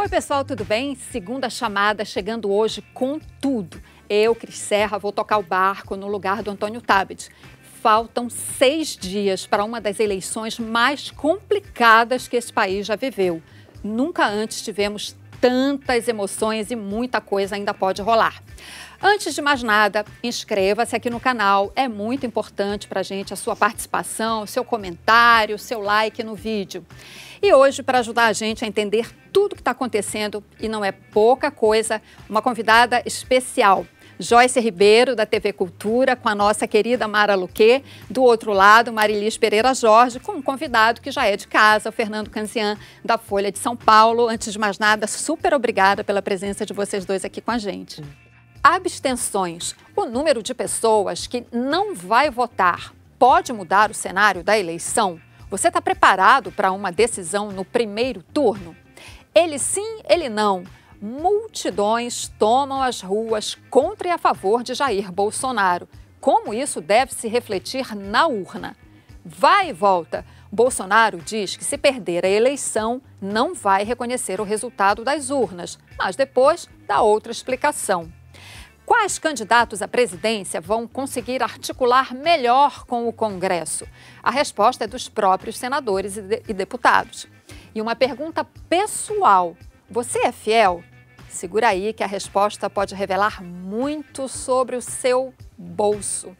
Oi, pessoal, tudo bem? Segunda chamada chegando hoje com tudo. Eu, Cris Serra, vou tocar o barco no lugar do Antônio Tabet. Faltam seis dias para uma das eleições mais complicadas que esse país já viveu. Nunca antes tivemos tantas emoções e muita coisa ainda pode rolar. Antes de mais nada, inscreva-se aqui no canal. É muito importante para a gente a sua participação, seu comentário, seu like no vídeo. E hoje, para ajudar a gente a entender tudo o que está acontecendo, e não é pouca coisa, uma convidada especial. Joyce Ribeiro, da TV Cultura, com a nossa querida Mara Luque. Do outro lado, Marilis Pereira Jorge, com um convidado que já é de casa, o Fernando Canzian, da Folha de São Paulo. Antes de mais nada, super obrigada pela presença de vocês dois aqui com a gente. Abstenções. O número de pessoas que não vai votar pode mudar o cenário da eleição? Você está preparado para uma decisão no primeiro turno? Ele sim, ele não multidões tomam as ruas contra e a favor de Jair Bolsonaro. Como isso deve se refletir na urna? Vai e volta. Bolsonaro diz que se perder a eleição, não vai reconhecer o resultado das urnas, mas depois dá outra explicação. Quais candidatos à presidência vão conseguir articular melhor com o Congresso? A resposta é dos próprios senadores e, de e deputados. E uma pergunta pessoal: você é fiel? Segura aí que a resposta pode revelar muito sobre o seu bolso.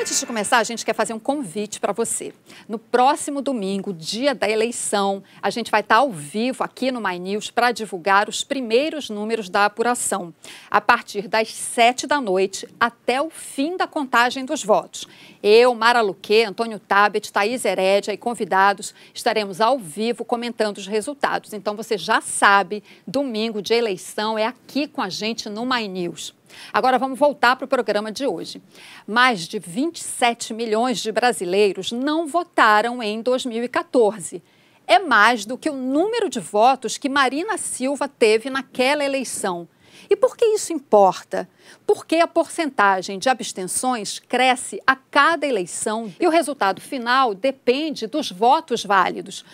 Antes de começar, a gente quer fazer um convite para você. No próximo domingo, dia da eleição, a gente vai estar ao vivo aqui no My News para divulgar os primeiros números da apuração, a partir das sete da noite até o fim da contagem dos votos. Eu, Mara Luque, Antônio Tabet, Thaís Herédia e convidados estaremos ao vivo comentando os resultados. Então você já sabe, domingo de eleição é aqui com a gente no My News. Agora vamos voltar para o programa de hoje. Mais de 27 milhões de brasileiros não votaram em 2014. É mais do que o número de votos que Marina Silva teve naquela eleição. E por que isso importa? Porque a porcentagem de abstenções cresce a cada eleição e o resultado final depende dos votos válidos.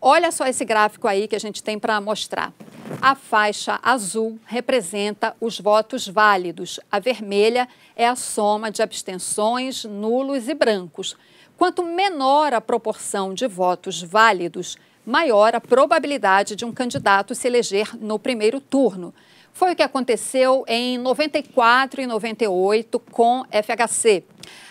Olha só esse gráfico aí que a gente tem para mostrar. A faixa azul representa os votos válidos, a vermelha é a soma de abstenções, nulos e brancos. Quanto menor a proporção de votos válidos, maior a probabilidade de um candidato se eleger no primeiro turno. Foi o que aconteceu em 94 e 98 com FHC.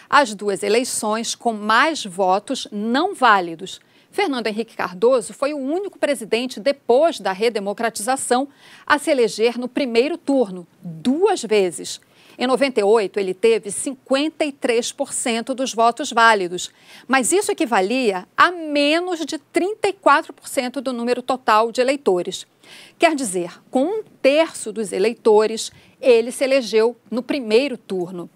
As duas eleições com mais votos não válidos Fernando Henrique Cardoso foi o único presidente depois da redemocratização a se eleger no primeiro turno, duas vezes. Em 98, ele teve 53% dos votos válidos, mas isso equivalia a menos de 34% do número total de eleitores. Quer dizer, com um terço dos eleitores, ele se elegeu no primeiro turno.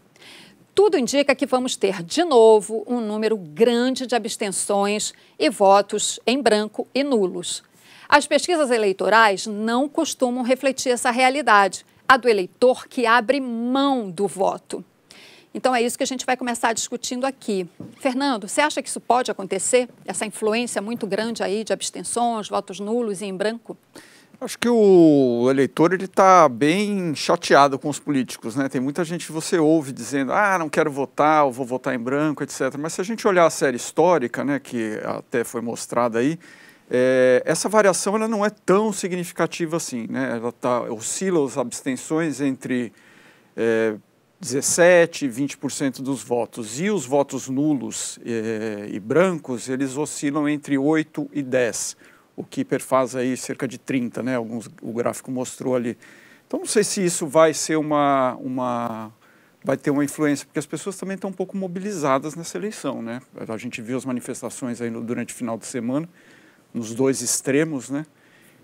Tudo indica que vamos ter de novo um número grande de abstenções e votos em branco e nulos. As pesquisas eleitorais não costumam refletir essa realidade, a do eleitor que abre mão do voto. Então é isso que a gente vai começar discutindo aqui. Fernando, você acha que isso pode acontecer? Essa influência muito grande aí de abstenções, votos nulos e em branco? Acho que o eleitor ele está bem chateado com os políticos, né? Tem muita gente que você ouve dizendo, ah, não quero votar, ou vou votar em branco, etc. Mas se a gente olhar a série histórica, né, que até foi mostrada aí, é, essa variação ela não é tão significativa assim, né? Ela tá, oscila as abstenções entre é, 17 e 20% dos votos. E os votos nulos é, e brancos, eles oscilam entre 8 e 10% o que perfaz aí cerca de 30, né? Alguns, o gráfico mostrou ali. Então não sei se isso vai ser uma, uma vai ter uma influência, porque as pessoas também estão um pouco mobilizadas nessa eleição, né? A gente viu as manifestações aí no, durante o final de semana, nos dois extremos, né?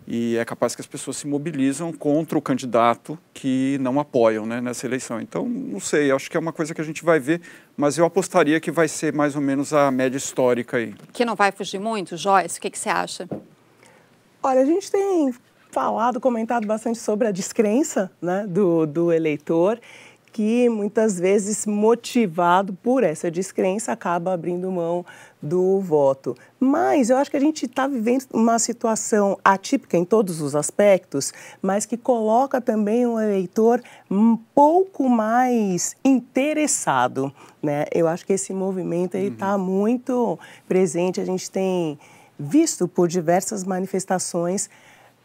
E é capaz que as pessoas se mobilizam contra o candidato que não apoiam né, nessa eleição. Então, não sei, acho que é uma coisa que a gente vai ver, mas eu apostaria que vai ser mais ou menos a média histórica aí. Que não vai fugir muito, Joyce? O que, que você acha? Olha, a gente tem falado, comentado bastante sobre a descrença né, do, do eleitor que muitas vezes motivado por essa descrença acaba abrindo mão do voto. Mas eu acho que a gente está vivendo uma situação atípica em todos os aspectos, mas que coloca também o eleitor um pouco mais interessado. Né? Eu acho que esse movimento está uhum. muito presente. A gente tem visto por diversas manifestações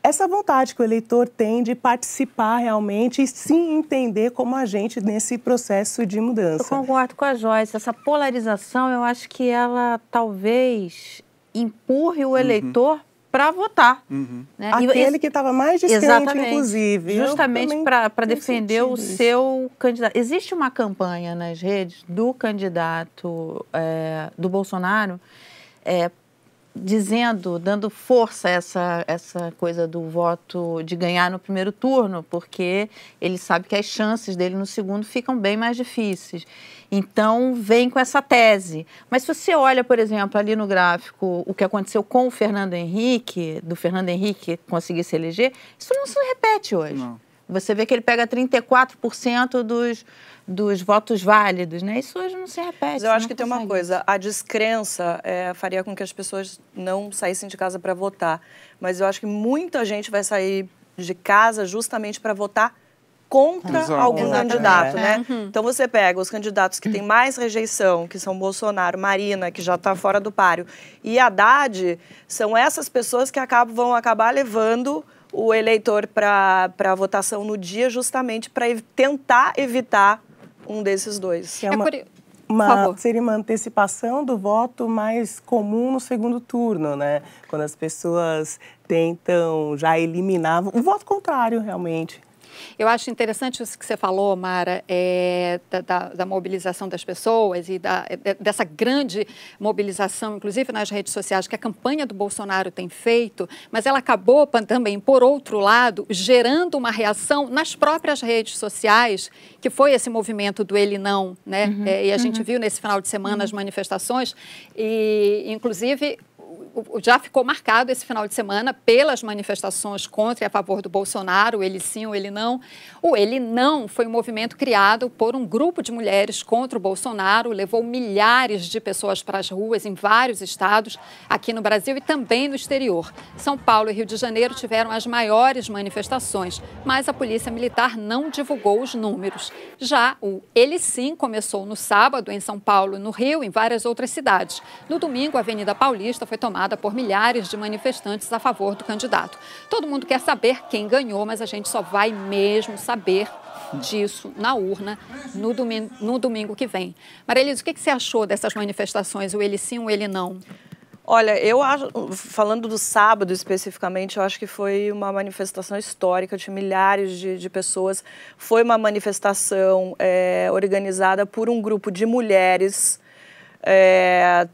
essa vontade que o eleitor tem de participar realmente e se entender como agente nesse processo de mudança. Eu concordo com a Joyce. Essa polarização, eu acho que ela talvez empurre o uhum. eleitor uhum. para votar. Uhum. Né? Aquele e, que estava mais distante, Exatamente. inclusive. Justamente para defender o isso. seu candidato. Existe uma campanha nas redes do candidato é, do Bolsonaro é, dizendo, dando força a essa, essa coisa do voto de ganhar no primeiro turno, porque ele sabe que as chances dele no segundo ficam bem mais difíceis. Então, vem com essa tese. Mas se você olha, por exemplo, ali no gráfico, o que aconteceu com o Fernando Henrique, do Fernando Henrique conseguir se eleger, isso não se repete hoje. Não. Você vê que ele pega 34% dos dos votos válidos, né? Isso hoje não se repete. Mas eu acho que tem uma coisa, a descrença é, faria com que as pessoas não saíssem de casa para votar. Mas eu acho que muita gente vai sair de casa justamente para votar contra Exato. algum Exatamente. candidato, né? Uhum. Então você pega os candidatos que têm mais rejeição, que são Bolsonaro, Marina, que já está fora do páreo, e Haddad, são essas pessoas que acabam, vão acabar levando o eleitor para a votação no dia justamente para tentar evitar um desses dois. É uma, é uma, seria uma antecipação do voto mais comum no segundo turno, né? Quando as pessoas tentam já eliminar o voto contrário, realmente. Eu acho interessante isso que você falou, Mara, é, da, da, mobilização das pessoas e da, dessa grande mobilização, inclusive nas redes sociais, que a campanha do Bolsonaro tem feito, mas ela acabou também, por outro lado, gerando uma reação nas próprias redes sociais, que foi esse movimento do ele não, né? Uhum, é, e a uhum. gente viu nesse final de semana uhum. as manifestações, e inclusive já ficou marcado esse final de semana pelas manifestações contra e a favor do Bolsonaro, ele sim ou ele não. O ele não foi um movimento criado por um grupo de mulheres contra o Bolsonaro, levou milhares de pessoas para as ruas em vários estados, aqui no Brasil e também no exterior. São Paulo e Rio de Janeiro tiveram as maiores manifestações, mas a Polícia Militar não divulgou os números. Já o ele sim começou no sábado em São Paulo, no Rio, em várias outras cidades. No domingo, a Avenida Paulista foi tomada tomada por milhares de manifestantes a favor do candidato. Todo mundo quer saber quem ganhou, mas a gente só vai mesmo saber disso na urna no domingo, no domingo que vem. Marilisa, o que, que você achou dessas manifestações, o ele sim ou ele não? Olha, eu acho, falando do sábado especificamente, eu acho que foi uma manifestação histórica de milhares de, de pessoas. Foi uma manifestação é, organizada por um grupo de mulheres. É,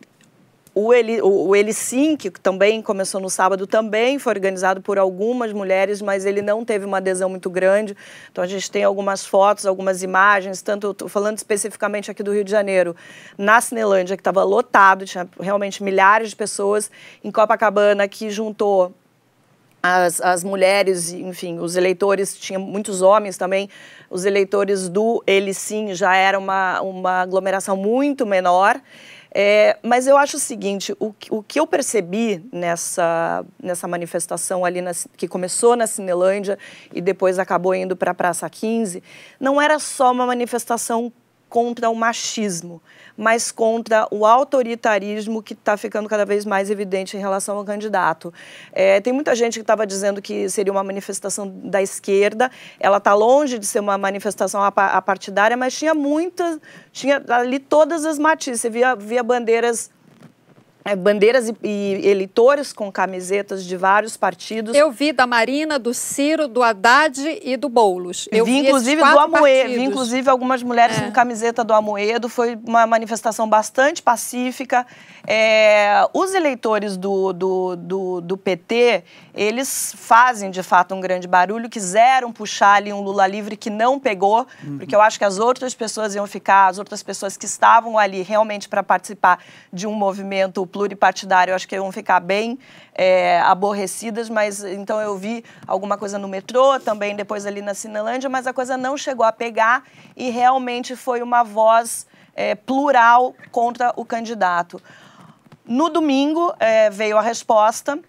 o Eli, o, o Eli Sim, que também começou no sábado, também foi organizado por algumas mulheres, mas ele não teve uma adesão muito grande. Então a gente tem algumas fotos, algumas imagens, tanto falando especificamente aqui do Rio de Janeiro, na Cinelândia, que estava lotado, tinha realmente milhares de pessoas, em Copacabana, que juntou as, as mulheres, enfim, os eleitores, tinha muitos homens também, os eleitores do Ele Sim já era uma, uma aglomeração muito menor. É, mas eu acho o seguinte, o, o que eu percebi nessa, nessa manifestação ali, na, que começou na Cinelândia e depois acabou indo para a Praça 15, não era só uma manifestação contra o machismo, mas contra o autoritarismo que está ficando cada vez mais evidente em relação ao candidato. É, tem muita gente que estava dizendo que seria uma manifestação da esquerda, ela está longe de ser uma manifestação apartidária, mas tinha muitas, tinha ali todas as matizes, você via, via bandeiras bandeiras e, e, eleitores com camisetas de vários partidos. Eu vi da Marina, do Ciro, do Haddad e do Boulos. Eu vi, vi inclusive do Amoedo, vi inclusive algumas mulheres é. com camiseta do Amoedo. Foi uma manifestação bastante pacífica. É, os eleitores do, do, do, do PT, eles fazem de fato um grande barulho, quiseram puxar ali um Lula livre que não pegou, uhum. porque eu acho que as outras pessoas iam ficar, as outras pessoas que estavam ali realmente para participar de um movimento pluripartidário, eu acho que iam ficar bem é, aborrecidas, mas então eu vi alguma coisa no metrô, também depois ali na Cinelândia, mas a coisa não chegou a pegar e realmente foi uma voz é, plural contra o candidato. No domingo é, veio a resposta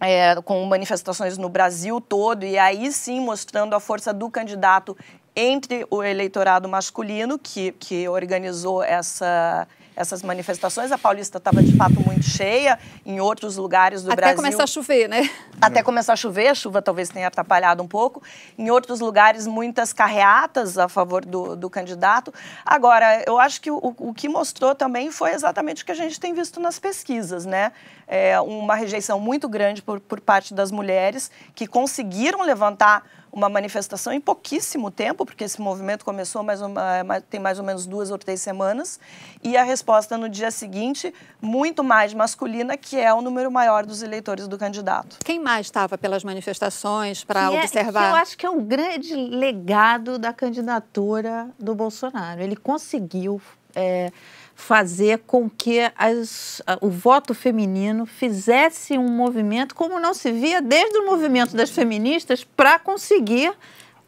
é, com manifestações no Brasil todo, e aí sim mostrando a força do candidato entre o eleitorado masculino, que, que organizou essa, essas manifestações. A Paulista estava de fato muito cheia, em outros lugares do Até Brasil. Até começar a chover, né? Até começar a chover, a chuva talvez tenha atrapalhado um pouco. Em outros lugares, muitas carreatas a favor do, do candidato. Agora, eu acho que o, o que mostrou também foi exatamente o que a gente tem visto nas pesquisas, né? É uma rejeição muito grande por, por parte das mulheres que conseguiram levantar uma manifestação em pouquíssimo tempo, porque esse movimento começou mais uma, tem mais ou menos duas ou três semanas, e a resposta no dia seguinte, muito mais masculina, que é o número maior dos eleitores do candidato. Quem mais estava pelas manifestações para observar? É, eu acho que é um grande legado da candidatura do Bolsonaro. Ele conseguiu. É, fazer com que as, o voto feminino fizesse um movimento como não se via desde o movimento das feministas para conseguir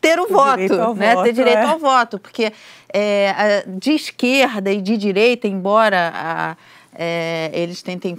ter o, o voto, né? Voto, ter direito é. ao voto, porque é, de esquerda e de direita, embora a, é, eles tentem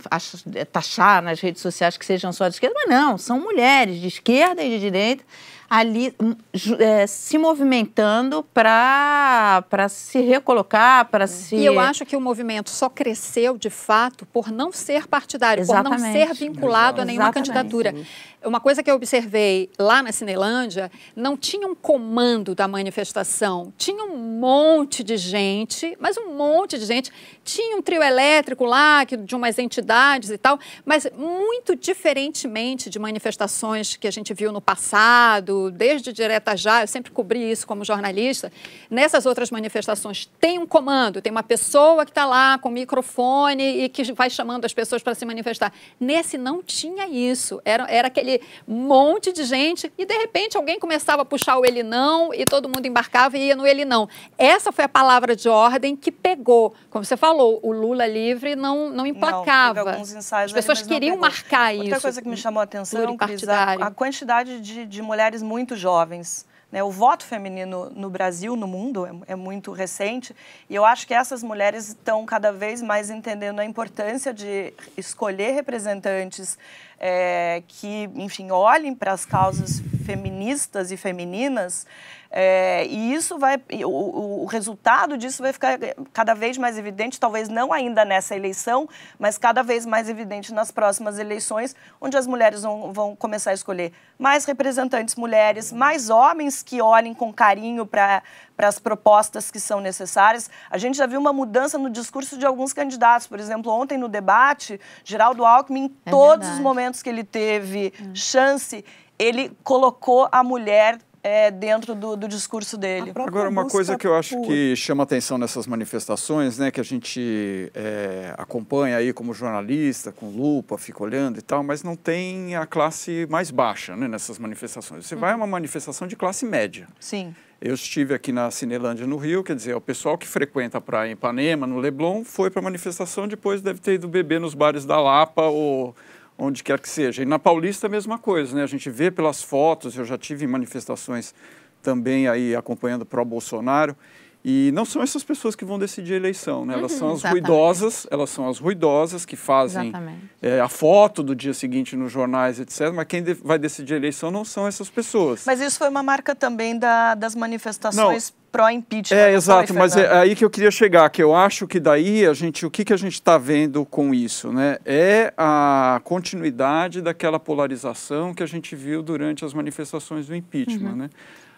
taxar nas redes sociais que sejam só de esquerda, mas não, são mulheres de esquerda e de direita ali hum, é, se movimentando para se recolocar, para se. E eu acho que o movimento só cresceu de fato por não ser partidário, Exatamente. por não ser vinculado Exatamente. a nenhuma candidatura. Uma coisa que eu observei lá na Cinelândia, não tinha um comando da manifestação, tinha um monte de gente, mas um monte de gente. Tinha um trio elétrico lá, de umas entidades e tal, mas muito diferentemente de manifestações que a gente viu no passado, desde Direta Já, eu sempre cobri isso como jornalista. Nessas outras manifestações tem um comando, tem uma pessoa que está lá com microfone e que vai chamando as pessoas para se manifestar. Nesse não tinha isso, era, era aquele aquele monte de gente e de repente alguém começava a puxar o ele não e todo mundo embarcava e ia no ele não. Essa foi a palavra de ordem que pegou. Como você falou, o Lula livre não, não emplacava. Não, As pessoas queriam marcar isso. Outra coisa que me chamou a atenção, Cris, a, a quantidade de, de mulheres muito jovens. Né, o voto feminino no Brasil, no mundo, é, é, muito recente e eu acho que essas mulheres estão cada vez mais entendendo a importância de escolher representantes é, que, enfim, olhem para as causas feministas e femininas é, e isso vai, o, o, resultado disso vai ficar cada vez mais evidente, talvez não ainda nessa eleição, mas cada vez mais evidente nas próximas eleições, onde as mulheres vão, vão começar a escolher mais representantes mulheres, mais homens que olhem com carinho para para as propostas que são necessárias. A gente já viu uma mudança no discurso de alguns candidatos. Por exemplo, ontem no debate, Geraldo Alckmin, em é todos verdade. os momentos que ele teve hum. chance, ele colocou a mulher é, dentro do, do, discurso dele. Agora, uma coisa que eu acho por... que chama atenção nessas manifestações, né, que a gente é, acompanha aí como jornalista, com lupa, fica olhando e tal, mas não tem a classe mais baixa né, nessas manifestações. Você vai a uma manifestação de classe média. Sim. Eu estive aqui na Cinelândia, no Rio, quer dizer, o pessoal que frequenta a praia em Ipanema, no Leblon, foi para a manifestação, depois deve ter ido beber nos bares da Lapa ou onde quer que seja. E na Paulista a mesma coisa, né? A gente vê pelas fotos, eu já tive manifestações também aí acompanhando pró-Bolsonaro, e não são essas pessoas que vão decidir a eleição, né? Elas uhum, são as exatamente. ruidosas, elas são as ruidosas que fazem é, a foto do dia seguinte nos jornais, etc. Mas quem de vai decidir a eleição não são essas pessoas. Mas isso foi uma marca também da, das manifestações pró-impeachment. É, exato, mas é aí que eu queria chegar, que eu acho que daí a gente, o que, que a gente está vendo com isso, né? É a continuidade daquela polarização que a gente viu durante as manifestações do impeachment, uhum. né?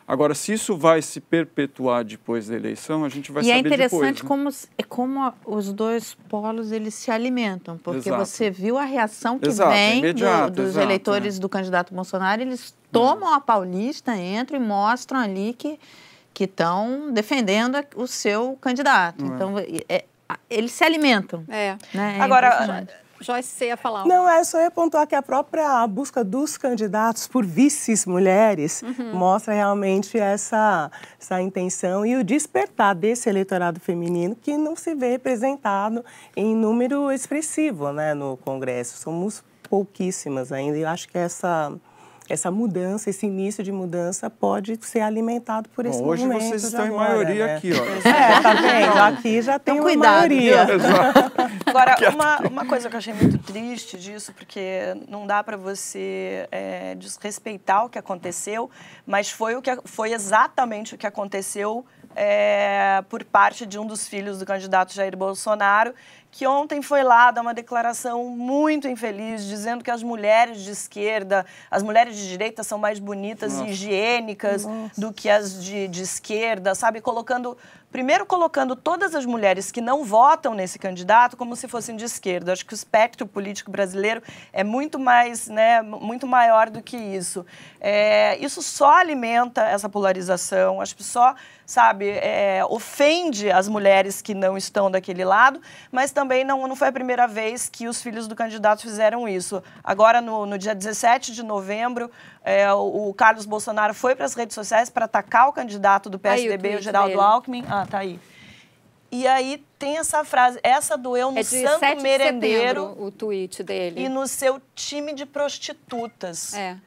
Agora, se isso vai se perpetuar depois da eleição, a gente vai e é saber depois. E é interessante depois, né? como, como os dois polos eles se alimentam, porque exato. você viu a reação que exato, vem do, dos exato, eleitores é. do candidato Bolsonaro, eles tomam a Paulista, entram e mostram ali que que estão defendendo o seu candidato. É. Então, é, eles se alimentam. É. Né? é Agora, Joyce, você ia falar. Não, é só ia pontuar que a própria busca dos candidatos por vices mulheres uhum. mostra realmente essa, essa intenção e o despertar desse eleitorado feminino que não se vê representado em número expressivo né, no Congresso. Somos pouquíssimas ainda e eu acho que essa essa mudança, esse início de mudança pode ser alimentado por esse Bom, hoje movimento. Hoje vocês estão agora, em maioria né? aqui, ó. É, tá vendo? Aqui já tem então, uma cuidado, maioria. Agora, uma, uma coisa que eu achei muito triste disso, porque não dá para você é, desrespeitar o que aconteceu, mas foi, o que, foi exatamente o que aconteceu é, por parte de um dos filhos do candidato Jair Bolsonaro, que ontem foi lá dar uma declaração muito infeliz, dizendo que as mulheres de esquerda, as mulheres de direita são mais bonitas Nossa. e higiênicas Nossa. do que as de, de esquerda, sabe? Colocando primeiro colocando todas as mulheres que não votam nesse candidato como se fossem de esquerda. Acho que o espectro político brasileiro é muito mais, né, muito maior do que isso. É, isso só alimenta essa polarização. Acho que só, sabe, é, ofende as mulheres que não estão daquele lado, mas também não, não foi a primeira vez que os filhos do candidato fizeram isso. Agora, no, no dia 17 de novembro, é, o, o, Carlos Bolsonaro foi para as redes sociais para atacar o candidato do PSDB, aí, o, o Geraldo dele. Alckmin. Ah, tá aí. E aí tem essa frase, essa doeu no é santo merendeiro. o tweet dele. E no seu time de prostitutas. É.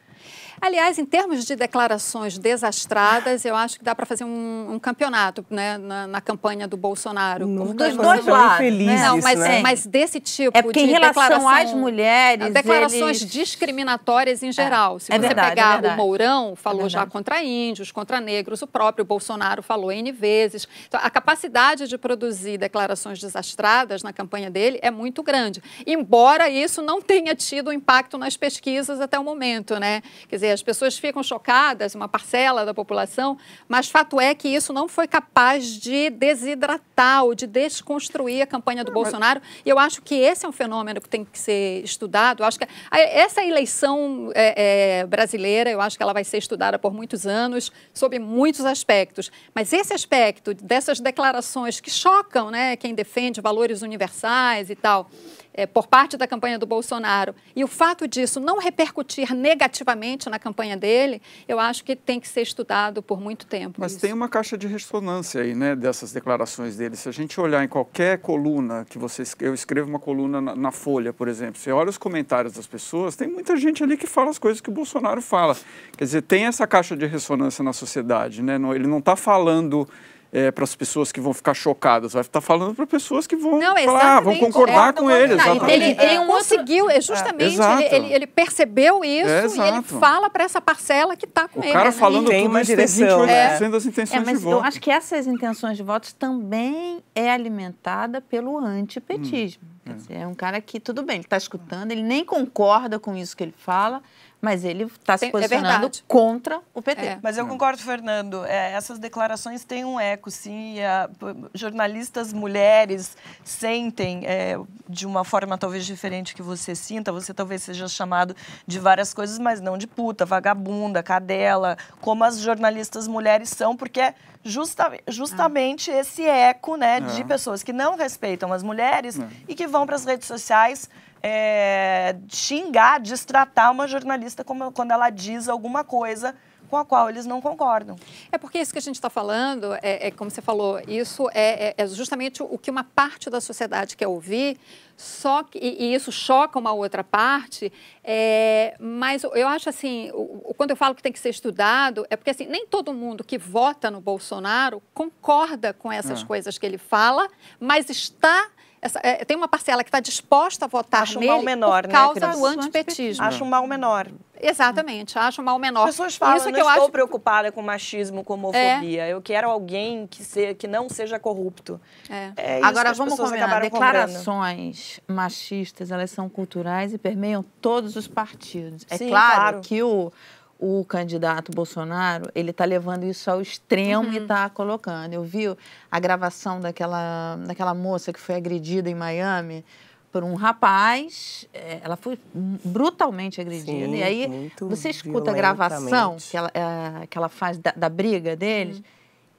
Aliás, em termos de declarações desastradas, eu acho que dá para fazer um, um, campeonato né, na, na, campanha do Bolsonaro. Não, dos dois lados. Felizes, não, mas, né? mas desse tipo é porque de em relação às mulheres, declarações eles... discriminatórias em geral. É, Se é você verdade, pegar é o Mourão, falou já contra índios, contra negros, o próprio Bolsonaro falou N vezes. Então, a capacidade de produzir declarações desastradas na campanha dele é muito grande. Embora isso não tenha tido impacto nas pesquisas até o momento, né? Quer dizer, as pessoas ficam chocadas, uma parcela da população, mas fato é que isso não foi capaz de desidratar ou de desconstruir a campanha do Bolsonaro. E eu acho que esse é um fenômeno que tem que ser estudado. Eu acho que essa eleição é, é, brasileira, eu acho que ela vai ser estudada por muitos anos, sob muitos aspectos. Mas esse aspecto dessas declarações que chocam né, quem defende valores universais e tal, é, por parte da campanha do Bolsonaro, e o fato disso não repercutir negativamente na campanha dele, eu acho que tem que ser estudado por muito tempo. Mas isso. tem uma caixa de ressonância aí, né, dessas declarações dele. Se a gente olhar em qualquer coluna que você eu escrevo uma coluna na, na Folha, por exemplo, você olha os comentários das pessoas, tem muita gente ali que fala as coisas que o Bolsonaro fala. Quer dizer, tem essa caixa de ressonância na sociedade, né? Ele não está falando é, para as pessoas que vão ficar chocadas, vai estar falando para pessoas que vão, não, falar, vão concordar com ele. Não, ele, ele conseguiu, é, justamente, é, ele, ele, percebeu isso é, e ele fala para essa parcela que está com o ele. O cara falando tem tudo uma isso direção, tem 28% é. das intenções é, mas de voto. Eu acho que essas intenções de votos também é alimentada pelo antipetismo. Hum, é. é um cara que, tudo bem, ele está escutando, ele nem concorda com isso que ele fala, mas ele está se é posicionando é contra o PT. É. Mas eu concordo, Fernando. É, essas declarações têm um eco, sim. A, jornalistas mulheres sentem é, de uma forma talvez diferente que você sinta. Você talvez seja chamado de várias coisas, mas não de puta, vagabunda, cadela, como as jornalistas mulheres são, porque é justa, justamente ah. esse eco né, de é. pessoas que não respeitam as mulheres e que vão para as redes sociais é, xingar, destratar uma jornalista como, quando ela diz alguma coisa com a qual eles não concordam. É porque isso que a gente está falando, é, é, como você falou, isso é, é, é, justamente o que uma parte da sociedade quer ouvir, só que, e, e isso choca uma outra parte, é, mas eu acho assim, o, quando eu falo que tem que ser estudado, é porque assim, nem todo mundo que vota no Bolsonaro concorda com essas é. coisas que ele fala, mas está essa, é, tem uma parcela que está disposta a votar acho nele um mal menor, por né, causa né, do antipetismo. Acho um mal menor. Exatamente, acho um mal menor. As pessoas falam, Isso não que eu estou acho... preocupada com machismo, com homofobia. É. Eu quero alguém que, se, que não seja corrupto. É. é Agora, vamos combinar, declarações comprando. machistas, elas são culturais e permeiam todos os partidos. É Sim, claro, claro que o o candidato Bolsonaro, ele está levando isso ao extremo uhum. e está colocando. Eu vi a gravação daquela, daquela moça que foi agredida em Miami por um rapaz, é, ela foi brutalmente agredida. Sim, e aí você escuta a gravação que ela, é, que ela faz da, da briga deles, uhum.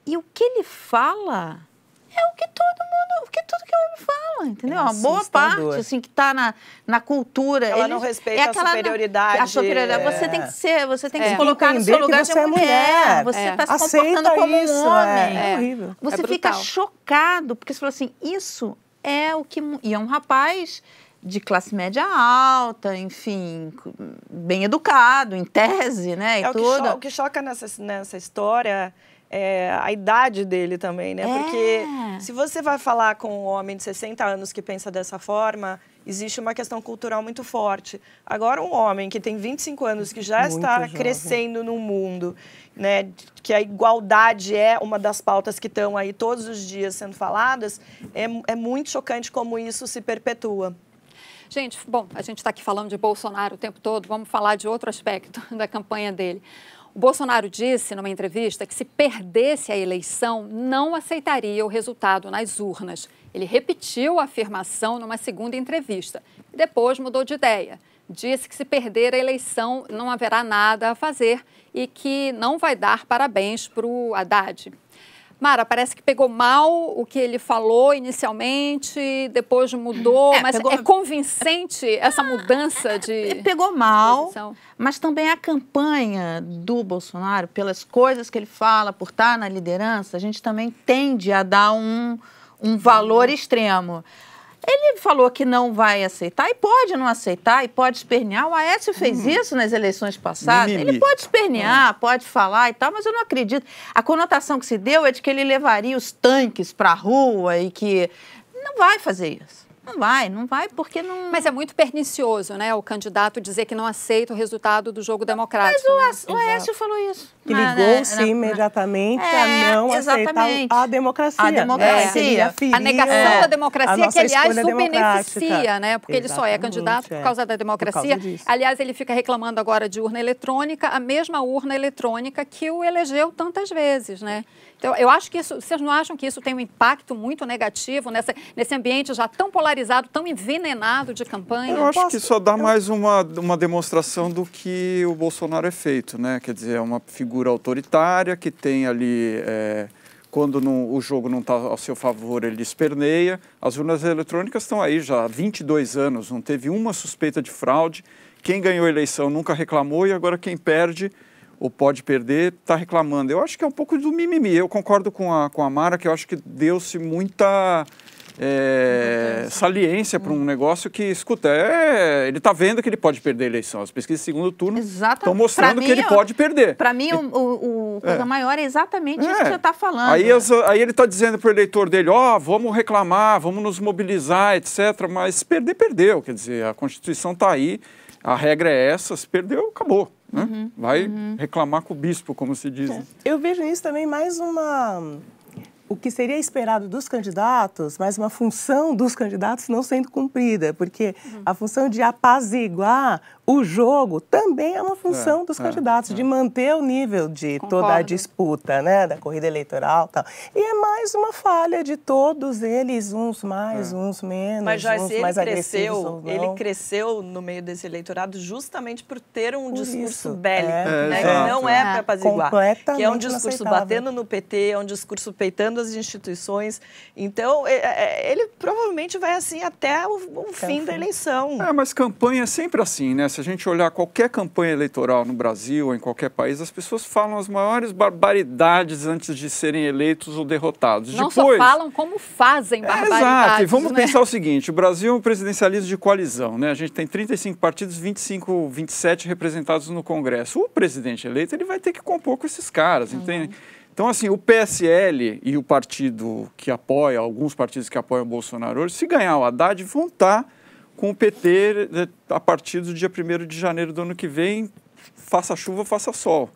e o que ele fala é o que todo mundo que tudo que o homem fala, entendeu? É uma boa parte, assim, que está na, na cultura. Ela eles, não respeita é aquela, a superioridade. A superioridade. É. Você tem que ser, você tem que é. se colocar no seu lugar de mulher. mulher. Você está se Aceita comportando como isso, um homem. É, horrível. Você fica chocado, porque você fala assim, isso é o que... E é um rapaz de classe média alta, enfim, bem educado, em tese, né? E é tudo. O, que choca, o que choca nessa, nessa história é a idade dele também, né? É. Porque se você vai falar com um homem de 60 anos que pensa dessa forma, existe uma questão cultural muito forte. Agora, um homem que tem 25 anos, que já muito está jovem. crescendo no mundo, né, que a igualdade é uma das pautas que estão aí todos os dias sendo faladas, é, é muito chocante como isso se perpetua. Gente, bom, a gente está aqui falando de Bolsonaro o tempo todo, vamos falar de outro aspecto da campanha dele. Bolsonaro disse numa entrevista que se perdesse a eleição, não aceitaria o resultado nas urnas. Ele repetiu a afirmação numa segunda entrevista e depois mudou de ideia. Disse que se perder a eleição não haverá nada a fazer e que não vai dar parabéns para o Haddad. Mara, parece que pegou mal o que ele falou inicialmente, depois mudou, é, mas pegou... é convincente essa mudança de. Pegou mal, posição. mas também a campanha do Bolsonaro, pelas coisas que ele fala, por estar na liderança, a gente também tende a dar um, um valor extremo. Ele falou que não vai aceitar e pode não aceitar e pode espernear. O Aécio fez hum. isso nas eleições passadas. Mimimi. Ele pode espernear, é. pode falar e tal, mas eu não acredito. A conotação que se deu é de que ele levaria os tanques para a rua e que não vai fazer isso. Não vai, não vai porque não. Mas é muito pernicioso, né? O candidato dizer que não aceita o resultado do jogo democrático. Mas o, né? o Aécio falou isso. Que ligou-se imediatamente é, a não exatamente. aceitar a democracia. A democracia. É, a negação é. da democracia, que aliás o beneficia, né? Porque exatamente, ele só é candidato por causa da democracia. Causa aliás, ele fica reclamando agora de urna eletrônica, a mesma urna eletrônica que o elegeu tantas vezes, né? Então, eu acho que isso, vocês não acham que isso tem um impacto muito negativo nessa, nesse ambiente já tão polarizado, tão envenenado de campanha? Eu acho que só dá mais uma, uma demonstração do que o Bolsonaro é feito, né? Quer dizer, é uma figura autoritária que tem ali. É, quando não, o jogo não está ao seu favor, ele esperneia. As urnas eletrônicas estão aí já há 22 anos, não teve uma suspeita de fraude. Quem ganhou a eleição nunca reclamou e agora quem perde ou pode perder, está reclamando. Eu acho que é um pouco do mimimi. Eu concordo com a, com a Mara, que eu acho que deu-se muita é, saliência para um negócio que, escuta, é, ele está vendo que ele pode perder a eleição. As pesquisas de segundo turno estão mostrando mim, que ele pode perder. Para mim, o, o, o coisa é. maior é exatamente é. isso que você está falando. Aí, as, aí ele está dizendo para o eleitor dele, ó, oh, vamos reclamar, vamos nos mobilizar, etc. Mas perder, perdeu. Quer dizer, a Constituição está aí, a regra é essa, se perdeu, acabou. Né? Uhum, Vai uhum. reclamar com o bispo, como se diz. É. Eu vejo nisso também mais uma. O que seria esperado dos candidatos, mas uma função dos candidatos não sendo cumprida, porque uhum. a função de apaziguar o jogo também é uma função é, dos é, candidatos, é. de manter o nível de Concordo. toda a disputa, né, da corrida eleitoral e tal. E é mais uma falha de todos eles, uns mais, é. uns menos, Mas, Joyce, uns ele mais cresceu, Ele cresceu no meio desse eleitorado justamente por ter um por discurso isso. bélico, é, né, que não é para apaziguar. Que é um discurso batendo no PT, é um discurso peitando as instituições. Então, ele provavelmente vai assim até o, o fim da eleição. É, mas campanha é sempre assim, né? Se a gente olhar qualquer campanha eleitoral no Brasil ou em qualquer país, as pessoas falam as maiores barbaridades antes de serem eleitos ou derrotados. Não Depois, só falam, como fazem barbaridades. É, exato, e vamos né? pensar o seguinte, o Brasil é um presidencialismo de coalizão, né? A gente tem 35 partidos, 25, 27 representados no Congresso. O presidente eleito, ele vai ter que compor com esses caras, uhum. entende? Então, assim, o PSL e o partido que apoia, alguns partidos que apoiam o Bolsonaro hoje, se ganhar o Haddad, vão estar com o PT né, a partir do dia 1 de janeiro do ano que vem, faça chuva, faça sol.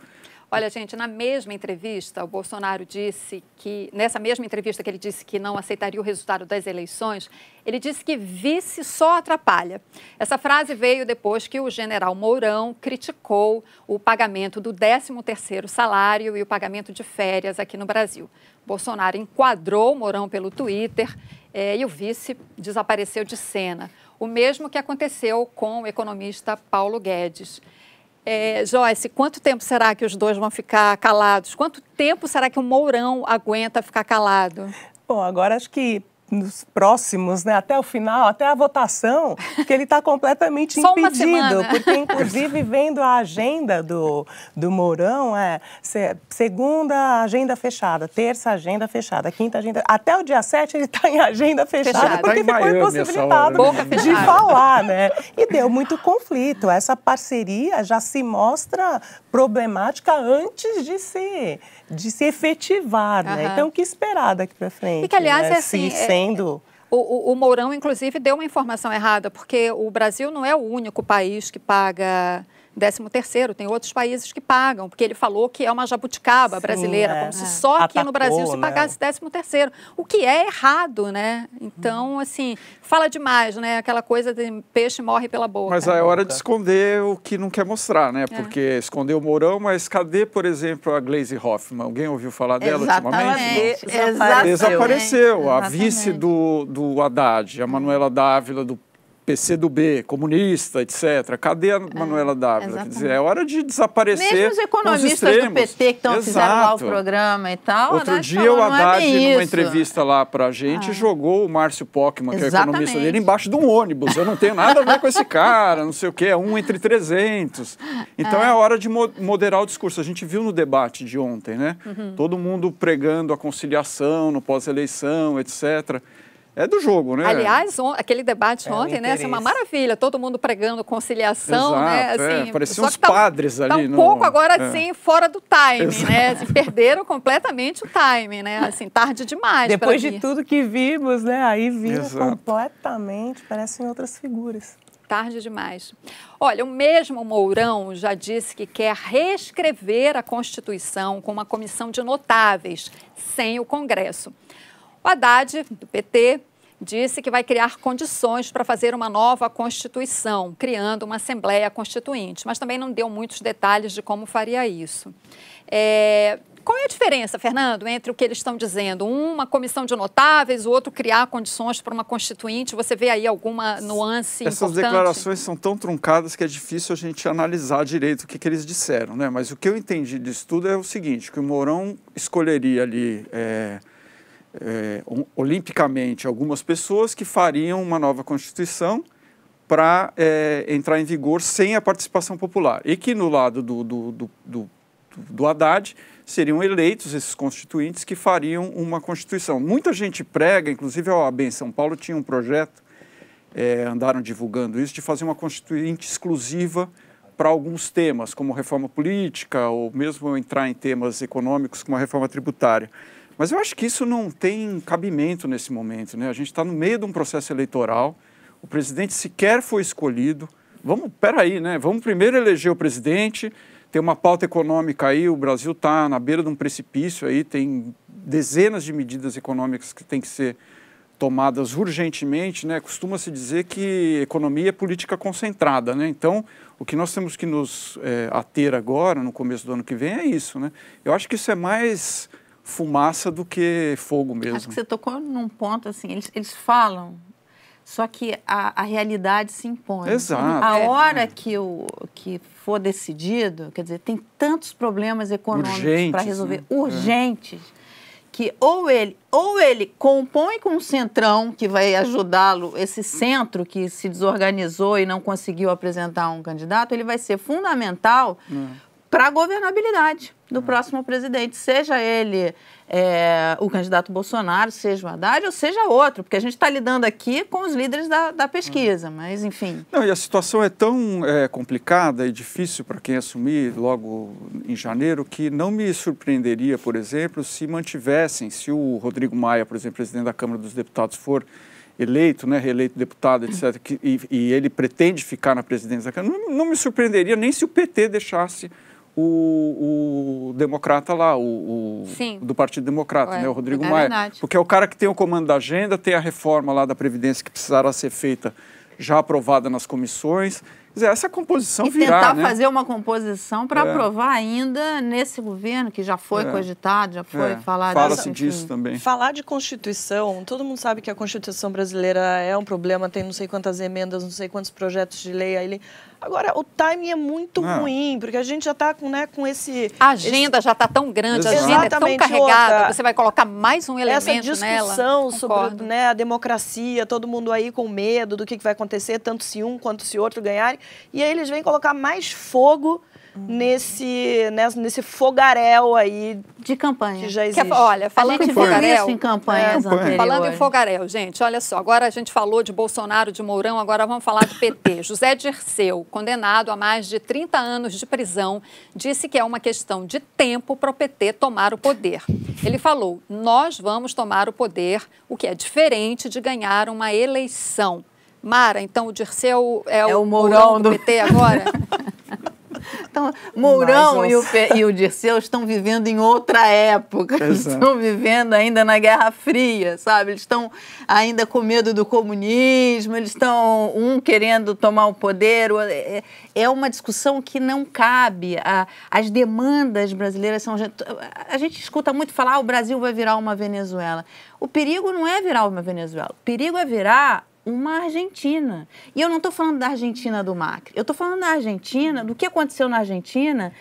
Olha, gente, na mesma entrevista, o Bolsonaro disse que, nessa mesma entrevista que ele disse que não aceitaria o resultado das eleições, ele disse que vice só atrapalha. Essa frase veio depois que o general Mourão criticou o pagamento do 13º salário e o pagamento de férias aqui no Brasil. Bolsonaro enquadrou Mourão pelo Twitter eh, e o vice desapareceu de cena. O mesmo que aconteceu com o economista Paulo Guedes. É, Joyce, quanto tempo será que os dois vão ficar calados? Quanto tempo será que o Mourão aguenta ficar calado? Bom, agora acho que nos próximos, né, até o final, até a votação, que ele está completamente impedido, porque inclusive vendo a agenda do, do Mourão, é se- segunda agenda fechada, terça agenda fechada, quinta agenda, até o dia 7 ele está em agenda fechada, Fechada. porque Tá ficou impossibilitado hora, né? De falar, né? E deu muito conflito. Essa parceria já se mostra problemática antes de se, de se efetivar, né? Então, o que esperar daqui para frente? E que, aliás, né? é assim, Se é- sendo... O, o, o Mourão, inclusive, deu uma informação errada, porque o Brasil não é o único país que paga 13 terceiro, tem outros países que pagam, porque ele falou que é uma jabuticaba Sim, brasileira, é. como se É. só aqui no Atacou, Brasil se né? pagasse 13 terceiro, o que é errado, né? Então, assim, fala demais, né? Aquela coisa de peixe morre pela boca. Mas é hora de esconder o que não quer mostrar, né? É. Porque escondeu o Mourão, mas cadê, por exemplo, a Glaze Hoffman? Alguém ouviu falar dela ultimamente? Exatamente. Desapareceu. Desapareceu. A Exatamente. vice do, do Haddad, a Manuela Dávila, do PCdoB, comunista, etc. Cadê a Manuela Dávila? Quer dizer, é hora de desaparecer. Mesmo os economistas do extremos. PT que tão, fizeram lá o Exato. programa e tal. Outro Haddad dia falou, o "Não é Haddad, bem numa isso." Ah. entrevista lá pra gente, jogou o Márcio Pockman, que é o economista dele, embaixo de um ônibus. Eu não tenho nada a ver com esse cara, não sei o quê, é um entre 300. Então é, a hora de mo- moderar o discurso. A gente viu no debate de ontem, né? Uhum. Todo mundo pregando a conciliação no pós-eleição, etc. É do jogo, né? Aliás, on- aquele debate É, ontem, né? Assim, uma maravilha, todo mundo pregando conciliação, Exato, né? é, Assim, pareciam só uns tá- padres tá ali um no- pouco agora, é. assim, fora do timing, né? Assim, perderam completamente o timing, né? Assim, tarde demais Depois de vir. tudo que vimos, né? Aí vira Exato. completamente, parecem outras figuras. Tarde demais. Olha, o mesmo Mourão já disse que quer reescrever a Constituição com uma comissão de notáveis, sem o Congresso. O Haddad, do PT, disse que vai criar condições para fazer uma nova Constituição, criando uma Assembleia Constituinte, mas também não deu muitos detalhes de como faria isso. É, qual é a diferença, Fernando, entre o que eles estão dizendo? Um, Uma comissão de notáveis, o outro criar condições para uma constituinte. Você vê aí alguma nuance Essas importante? declarações são tão truncadas que é difícil a gente analisar direito o que, que eles disseram, né? Mas o que eu entendi disso tudo é o seguinte, que o Mourão escolheria ali é, é, olimpicamente algumas pessoas que fariam uma nova Constituição para entrar em vigor sem a participação popular. E que no lado do, do, do, do, do Haddad seriam eleitos esses constituintes que fariam uma Constituição. Muita gente prega, inclusive a OAB em São Paulo tinha um projeto é, andaram divulgando isso, de fazer uma constituinte exclusiva para alguns temas, como reforma política, ou mesmo entrar em temas econômicos, como a reforma tributária. Mas eu acho que isso não tem cabimento nesse momento. Né? A gente está no meio de um processo eleitoral, o presidente sequer foi escolhido. Vamos, peraí, né? Vamos primeiro eleger o presidente, tem uma pauta econômica aí, o Brasil está na beira de um precipício aí, tem dezenas de medidas econômicas que têm que ser tomadas urgentemente, né? Costuma-se dizer que economia é política concentrada, né? Então, o que nós temos que nos eh, ater agora, no começo do ano que vem, é isso, né? Eu acho que isso é mais fumaça do que fogo mesmo. Acho que você tocou num ponto assim, eles, eles falam, só que a, a realidade se impõe. Exato. A É. hora que, o, que for decidido, quer dizer, tem tantos problemas econômicos para Urgentes, resolver, né? urgentes, que ou ele, ou ele compõe com um centrão que vai ajudá-lo, esse centro que se desorganizou e não conseguiu apresentar um candidato, ele vai ser fundamental para a governabilidade do próximo presidente, seja ele é, o candidato Bolsonaro, seja o Haddad ou seja outro, porque a gente está lidando aqui com os líderes da, da pesquisa, mas enfim. Não, e a situação é tão é, complicada e difícil para quem assumir logo em janeiro que não me surpreenderia, por exemplo, se mantivessem, se o Rodrigo Maia, por exemplo, presidente da Câmara dos Deputados, for eleito, né, reeleito deputado, etc., que, e, e ele pretende ficar na presidência da Câmara, não, não me surpreenderia nem se o PT deixasse o, o democrata lá, o, o do Partido Democrata, É, né, o Rodrigo é Maia. verdade. Porque é o cara que tem o comando da agenda, tem a reforma lá da Previdência que precisará ser feita já aprovada nas comissões. dizer, essa composição e virá, tentar né? fazer uma composição para É. aprovar ainda nesse governo, que já foi É. cogitado, já foi É, falado. Fala-se disso também. Falar de Constituição, todo mundo sabe que a Constituição brasileira é um problema, tem não sei quantas emendas, não sei quantos projetos de lei aí. Agora, o timing é muito Não. ruim, porque a gente já está com, né, com esse. A agenda já está tão grande, a agenda é tão carregada, outra. você vai colocar mais um elemento essa discussão nela. sobre Concordo. né, a democracia, todo mundo aí com medo do que, que vai acontecer, tanto se um quanto se outro ganharem. E aí eles vêm colocar mais fogo nesse, nesse, nesse fogaréu aí De campanha. que já Que existe. é- olha, falando em fogaréu, isso em É, campanha. anteriores. Falando em fogaréu, gente, olha só, agora a gente falou de Bolsonaro, de Mourão, agora vamos falar de PT. José Dirceu, condenado a mais de 30 anos de prisão, disse que é uma questão de tempo para o PT tomar o poder. Ele falou: nós vamos tomar o poder, o que é diferente de ganhar uma eleição. Mara, então o Dirceu é, É o, o Mourão do do- PT agora? Então, Mourão e o. Pe- e o Dirceu estão vivendo em outra época. Eles Exato. estão vivendo ainda na Guerra Fria, sabe? Eles estão ainda com medo do comunismo, eles estão um querendo tomar o poder. o- É, é uma discussão que não cabe. As demandas brasileiras são. A gente escuta muito falar: ah, o Brasil vai virar uma Venezuela. O perigo não é virar uma Venezuela, o perigo é virar uma Argentina. E eu não estou falando da Argentina do Macri, eu estou falando da Argentina, do que aconteceu na Argentina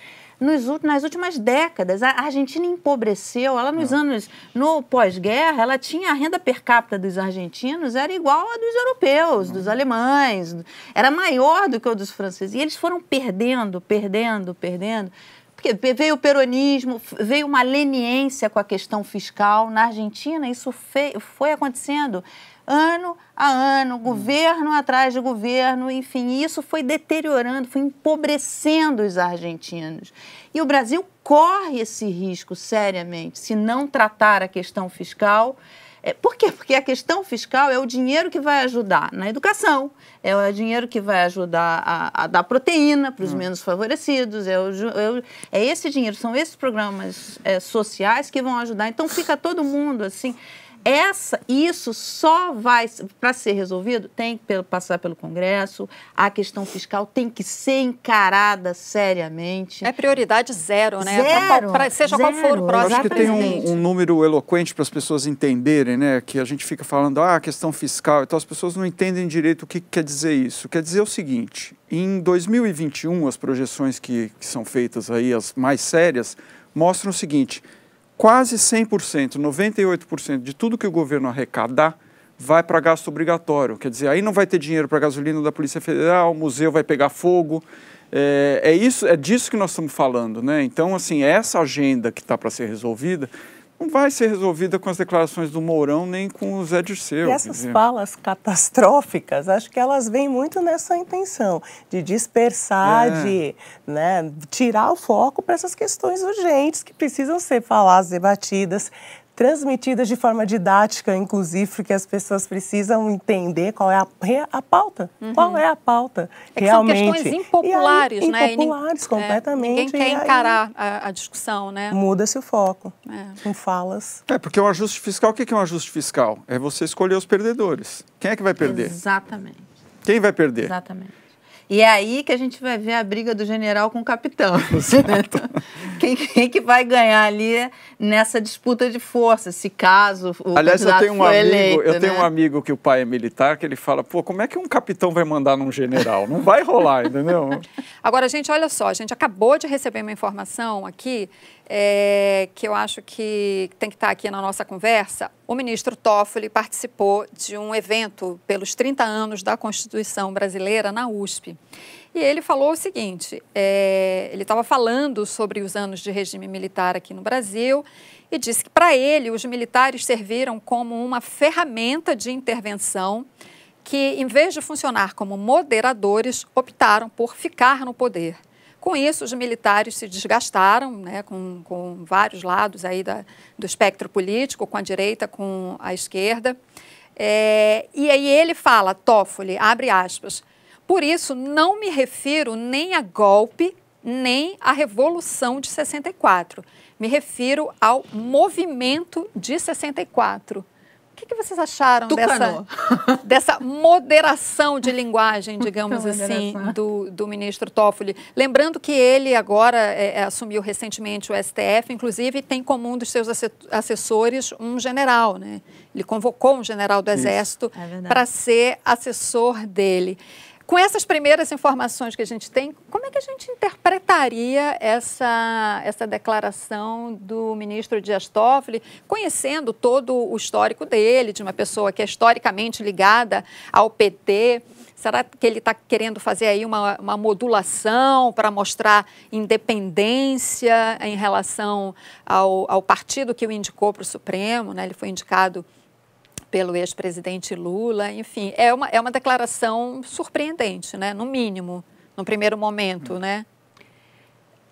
nos, nas últimas décadas. A Argentina empobreceu, ela nos anos, no pós-guerra, ela tinha a renda per capita dos argentinos, era igual a dos europeus, dos alemães, era maior do que o dos franceses. E eles foram perdendo, perdendo, perdendo. Porque veio o peronismo, veio uma leniência com a questão fiscal. Na Argentina, isso foi acontecendo ano ano, governo atrás de governo, enfim, isso foi deteriorando, foi empobrecendo os argentinos. E o Brasil corre esse risco seriamente se não tratar a questão fiscal. É, por quê? Porque a questão fiscal é o dinheiro que vai ajudar na educação, é o dinheiro que vai ajudar a, a dar proteína para os menos favorecidos, é, o é o- é esse dinheiro, são esses programas é, sociais que vão ajudar. Então fica todo mundo assim. Essa, isso só vai, para ser resolvido, tem que passar pelo Congresso, a questão fiscal tem que ser encarada seriamente. É prioridade zero, né? Pra Zero, qual- pra- seja qual for o zero, Eu próximo acho que tem um, um número eloquente para as pessoas entenderem, né? Que a gente fica falando, ah, questão fiscal, então as pessoas não entendem direito o que quer dizer isso. Quer dizer o seguinte: em 2021, as projeções que, que são feitas aí, as mais sérias, mostram o seguinte: quase 100%, 98% de tudo que o governo arrecadar vai para gasto obrigatório. Quer dizer, aí não vai ter dinheiro para gasolina da Polícia Federal, o museu vai pegar fogo. É, é isso, é disso que nós estamos falando, né? Então, assim, essa agenda que está para ser resolvida não vai ser resolvida com as declarações do Mourão nem com o Zé Dirceu. E essas falas catastróficas, acho que elas vêm muito nessa intenção de dispersar, É. de né, tirar o foco para essas questões urgentes que precisam ser faladas, debatidas, transmitidas de forma didática, inclusive, porque as pessoas precisam entender qual é a, a pauta. Qual é a pauta É que são realmente. questões E aí, impopulares, né? Impopulares, é, completamente. ninguém quer aí encarar a, a discussão, né? Muda-se o foco É. com falas. É, porque o ajuste fiscal, o que que é um ajuste fiscal? É você escolher os perdedores. Quem é que vai perder? Exatamente. Quem vai perder? Exatamente. E é aí que a gente vai ver a briga do general com o capitão. quem, quem que vai ganhar ali nessa disputa de força, se caso o Aliás, eu tenho um amigo, eleito, eu tenho né? um amigo que o pai é militar, que ele fala, pô, como é que um capitão vai mandar num general? Não vai rolar, entendeu? Agora, gente, olha só, a gente acabou de receber uma informação aqui é, que eu acho que tem que estar aqui na nossa conversa. O ministro Toffoli participou de um evento pelos 30 anos da Constituição Brasileira na USP. E ele falou o seguinte: é, ele estava falando sobre os anos de regime militar aqui no Brasil e disse que, para ele, os militares serviram como uma ferramenta de intervenção que, em vez de funcionar como moderadores, optaram por ficar no poder. Com isso, os militares se desgastaram, né, com, com vários lados aí da, do espectro político, com a direita, com a esquerda. É, e aí ele fala, Toffoli, abre aspas, por isso não me refiro nem a golpe, nem à Revolução de 64. Me refiro ao movimento de 64. O que, que vocês acharam dessa, dessa moderação de linguagem, digamos assim, do, do ministro Toffoli? Lembrando que ele agora é, é assumiu recentemente o STF, inclusive tem como um dos seus assessores um general, né? Ele convocou um general do Exército é para ser assessor dele. Com essas primeiras informações que a gente tem, como é que a gente interpretaria essa, essa declaração do ministro Dias Toffoli, conhecendo todo o histórico dele, de uma pessoa que é historicamente ligada ao PT? Será que ele está querendo fazer aí uma, uma modulação para mostrar independência em relação ao, ao partido que o indicou para o Supremo? Né? Ele foi indicado pelo ex-presidente Lula, enfim, é uma, é uma declaração surpreendente, né? no mínimo, no primeiro momento, né?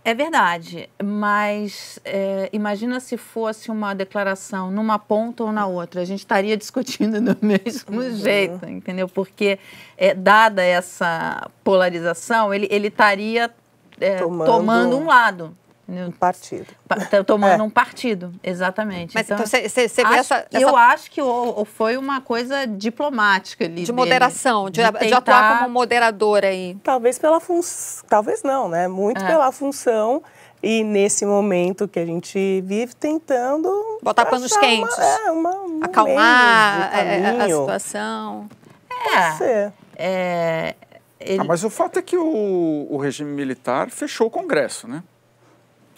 É verdade, mas é, imagina se fosse uma declaração numa ponta ou na outra, a gente estaria discutindo do mesmo uhum. jeito, entendeu? Porque, é, dada essa polarização, ele, ele estaria é, tomando... tomando um lado. Um partido. Tá tomando é. um partido, exatamente. Mas então você então, vê essa, essa, Eu acho que foi uma coisa diplomática ali. De dele, moderação, de, de, tentar... de, atuar como moderador aí. Talvez pela função. Talvez não, né? Muito é. pela função. E nesse momento que a gente vive tentando. Botar panos quentes. Uma, é, uma, um Acalmar é, a, a situação. É. é ele... ah, mas o fato é que o, o regime militar fechou o Congresso, né?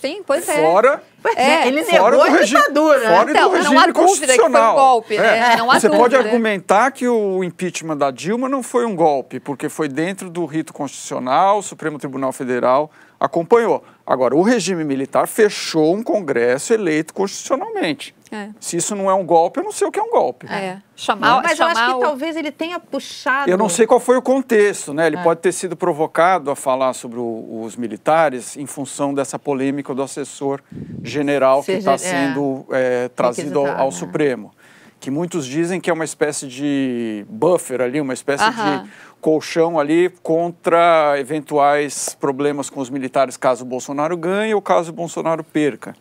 Sim, pois é. Fora, é, ele fora negou do a ditadura. Né? Fora então, do regime não há dúvida que foi um golpe, né? É. Não há Você dúvida. pode argumentar que o impeachment da Dilma não foi um golpe, porque foi dentro do rito constitucional, o Supremo Tribunal Federal acompanhou. Agora, o regime militar fechou um Congresso eleito constitucionalmente. É. Se isso não é um golpe, eu não sei o que é um golpe. É. Chamar, mas chamar eu acho que o... talvez ele tenha puxado. Eu não sei qual foi o contexto, né? Ele é. pode ter sido provocado a falar sobre o, os militares em função dessa polêmica do assessor general Seja, que está sendo é, trazido ao, ao né? Supremo. Que muitos dizem que é uma espécie de buffer ali, uma espécie de colchão ali contra eventuais problemas com os militares caso o Bolsonaro ganhe ou caso o Bolsonaro perca.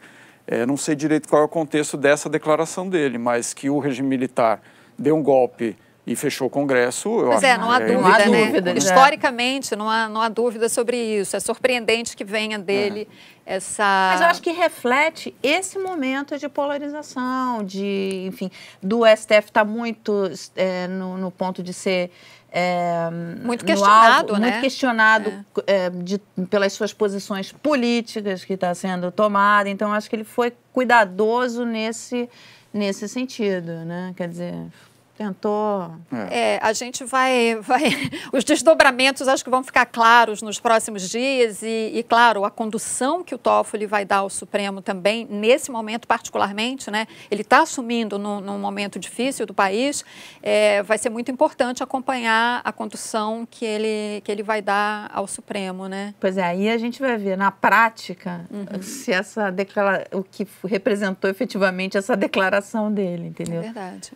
É, não sei direito qual é o contexto dessa declaração dele, mas que o regime militar deu um golpe e fechou o Congresso. Eu pois acho é, não há é, dúvida, né? Dúvida, Historicamente, não há, não há dúvida sobre isso. É surpreendente que venha dele é. essa. Mas eu acho que reflete esse momento de polarização, de, enfim, do STF estar tá muito é, no, no ponto de ser é, muito questionado, alvo, né? Muito questionado é. É, de, pelas suas posições políticas que está sendo tomada. Então, acho que ele foi cuidadoso nesse, nesse sentido, né? Quer dizer, tentou. É. é, a gente vai, vai. Os desdobramentos acho que vão ficar claros nos próximos dias e, e, claro, a condução que o Toffoli vai dar ao Supremo também, nesse momento particularmente, né? Ele está assumindo num, num, momento difícil do país, é, vai ser muito importante acompanhar a condução que ele, que ele vai dar ao Supremo, né? Pois é, aí a gente vai ver na prática uhum. se essa declara... o que representou efetivamente essa declaração dele, entendeu? É verdade.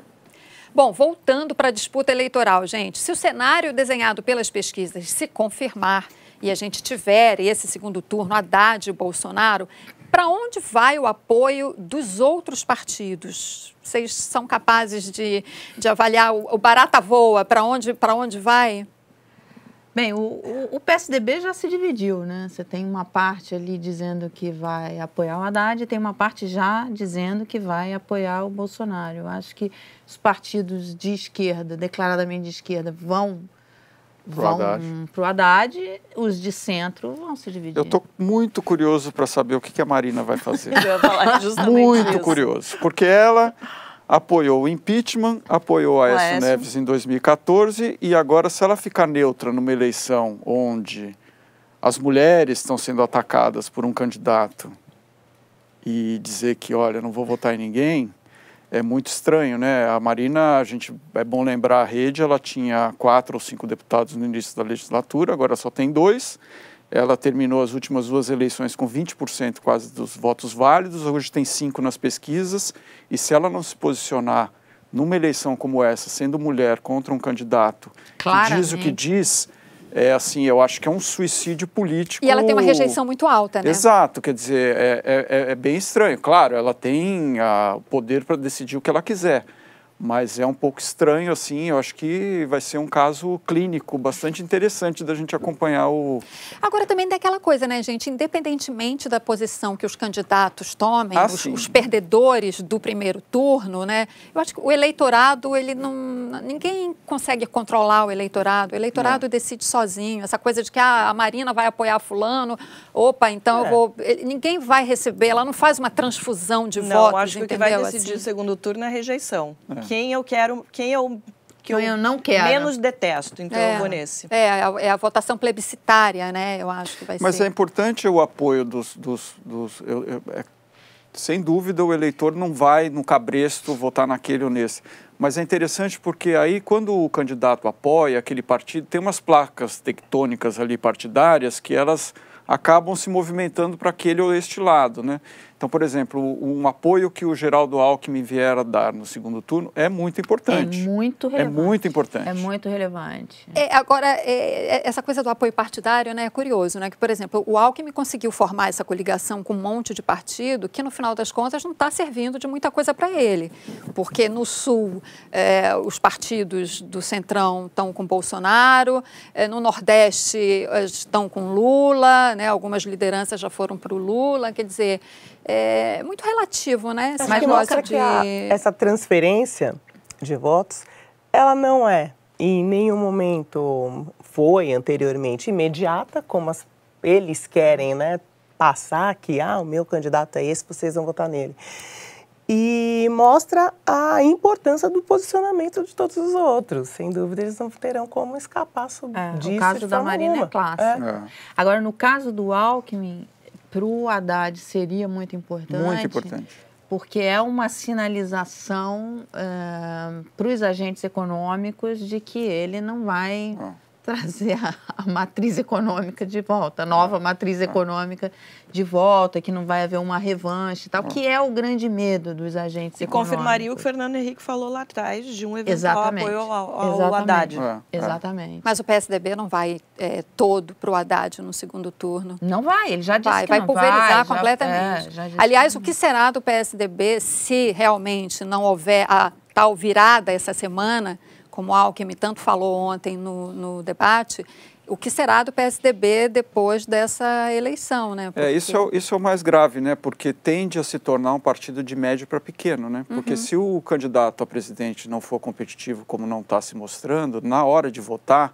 Bom, voltando para a disputa eleitoral, gente, se o cenário desenhado pelas pesquisas se confirmar e a gente tiver esse segundo turno, Haddad e Bolsonaro, para onde vai o apoio dos outros partidos? Vocês são capazes de, de avaliar o, o barata voa, para onde, onde vai? Bem, o, o, o, PSDB já se dividiu, né? Você tem uma parte ali dizendo que vai apoiar o Haddad e tem uma parte já dizendo que vai apoiar o Bolsonaro. Eu acho que os partidos de esquerda, declaradamente de esquerda, vão vão para o Haddad, os de centro vão se dividir. Eu estou muito curioso para saber o que, que a Marina vai fazer. Eu ia falar justamente muito isso. curioso, porque ela apoiou o impeachment, apoiou a Aécio Neves em 2014 e agora, se ela ficar neutra numa eleição onde as mulheres estão sendo atacadas por um candidato e dizer que, olha, não vou votar em ninguém, é muito estranho, né? A Marina, a gente é bom lembrar a rede, ela tinha quatro ou cinco deputados no início da legislatura, agora só tem dois. Ela terminou as últimas duas eleições com 20% quase dos votos válidos, hoje tem cinco nas pesquisas, e se ela não se posicionar numa eleição como essa, sendo mulher contra um candidato Claramente. que diz o que diz, é assim, eu acho que é um suicídio político. E ela tem uma rejeição muito alta, né? Exato, quer dizer, é, é, é bem estranho. Claro, ela tem o poder para decidir o que ela quiser, Mas é um pouco estranho, assim, eu acho que vai ser um caso clínico bastante interessante da gente acompanhar o... Agora também tem aquela coisa, né, gente, independentemente da posição que os candidatos tomem, Ah, os, os perdedores do primeiro turno, né, eu acho que o eleitorado, ele não, ninguém consegue controlar o eleitorado, o eleitorado decide sozinho, essa coisa de que ah, a Marina vai apoiar fulano, opa, então eu É. vou... ele- Ninguém vai receber, ela não faz uma transfusão de Não, votos, acho que o que vai decidir Assim. o segundo turno é a rejeição. Quem eu quero, quem eu, que Quem eu não quero. menos detesto, então eu vou nesse. É, é a, é a votação plebiscitária, né? Eu acho que vai Mas ser. é importante o apoio dos... dos, dos eu- eu- é- sem dúvida, o eleitor não vai no cabresto votar naquele ou nesse. Mas é interessante porque aí, quando o candidato apoia aquele partido, tem umas placas tectônicas ali partidárias que elas acabam se movimentando para aquele ou este lado, né? Então, por exemplo, um apoio que o Geraldo Alckmin vier a dar no segundo turno é muito É importante. muito É relevante. muito importante. É muito relevante. É, agora, é, é, essa coisa do apoio partidário né, é curioso, né? Que, por exemplo, o Alckmin conseguiu formar essa coligação com um monte de partido que, no final das contas, não está servindo de muita coisa para ele. Porque no Sul, é, os partidos do Centrão estão com Bolsonaro, é, no Nordeste estão com Lula, né? algumas lideranças já foram para o Lula. Quer dizer, é muito relativo, né? Esse negócio mostra que a- essa transferência de votos, ela não é em nenhum momento foi anteriormente imediata, como as- eles querem, né, passar que ah, o meu candidato é esse, vocês vão votar nele. E mostra a importância do posicionamento de todos os outros. Sem dúvida, eles não terão como escapar sobre É, disso. o caso de da Marina alguma. é clássico. É. Agora, no caso do Alckmin, para o Haddad seria muito importante. Muito importante. Porque é uma sinalização para os agentes econômicos de que ele não vai Ah. Trazer a, a matriz econômica de volta, a nova matriz econômica de volta, que não vai haver uma revanche e tal, que é o grande medo dos agentes E econômicos. confirmaria o que o Fernando Henrique falou lá atrás de um eventual Exatamente. apoio ao, ao Exatamente. Haddad. É, é. Exatamente. Mas o PSDB não vai é, todo para o Haddad no segundo turno. Não vai, ele já disse Vai, que vai não pulverizar vai, completamente. é, já Aliás, que o que será do PSDB se realmente não houver a tal virada essa semana, como o Alckmin tanto falou ontem no, no debate, o que será do PSDB depois dessa eleição, né? É, isso é, o- isso é o mais grave, né? Porque tende a se tornar um partido de médio para pequeno, né? Porque Uhum. se o candidato a presidente não for competitivo como não está se mostrando, na hora de votar,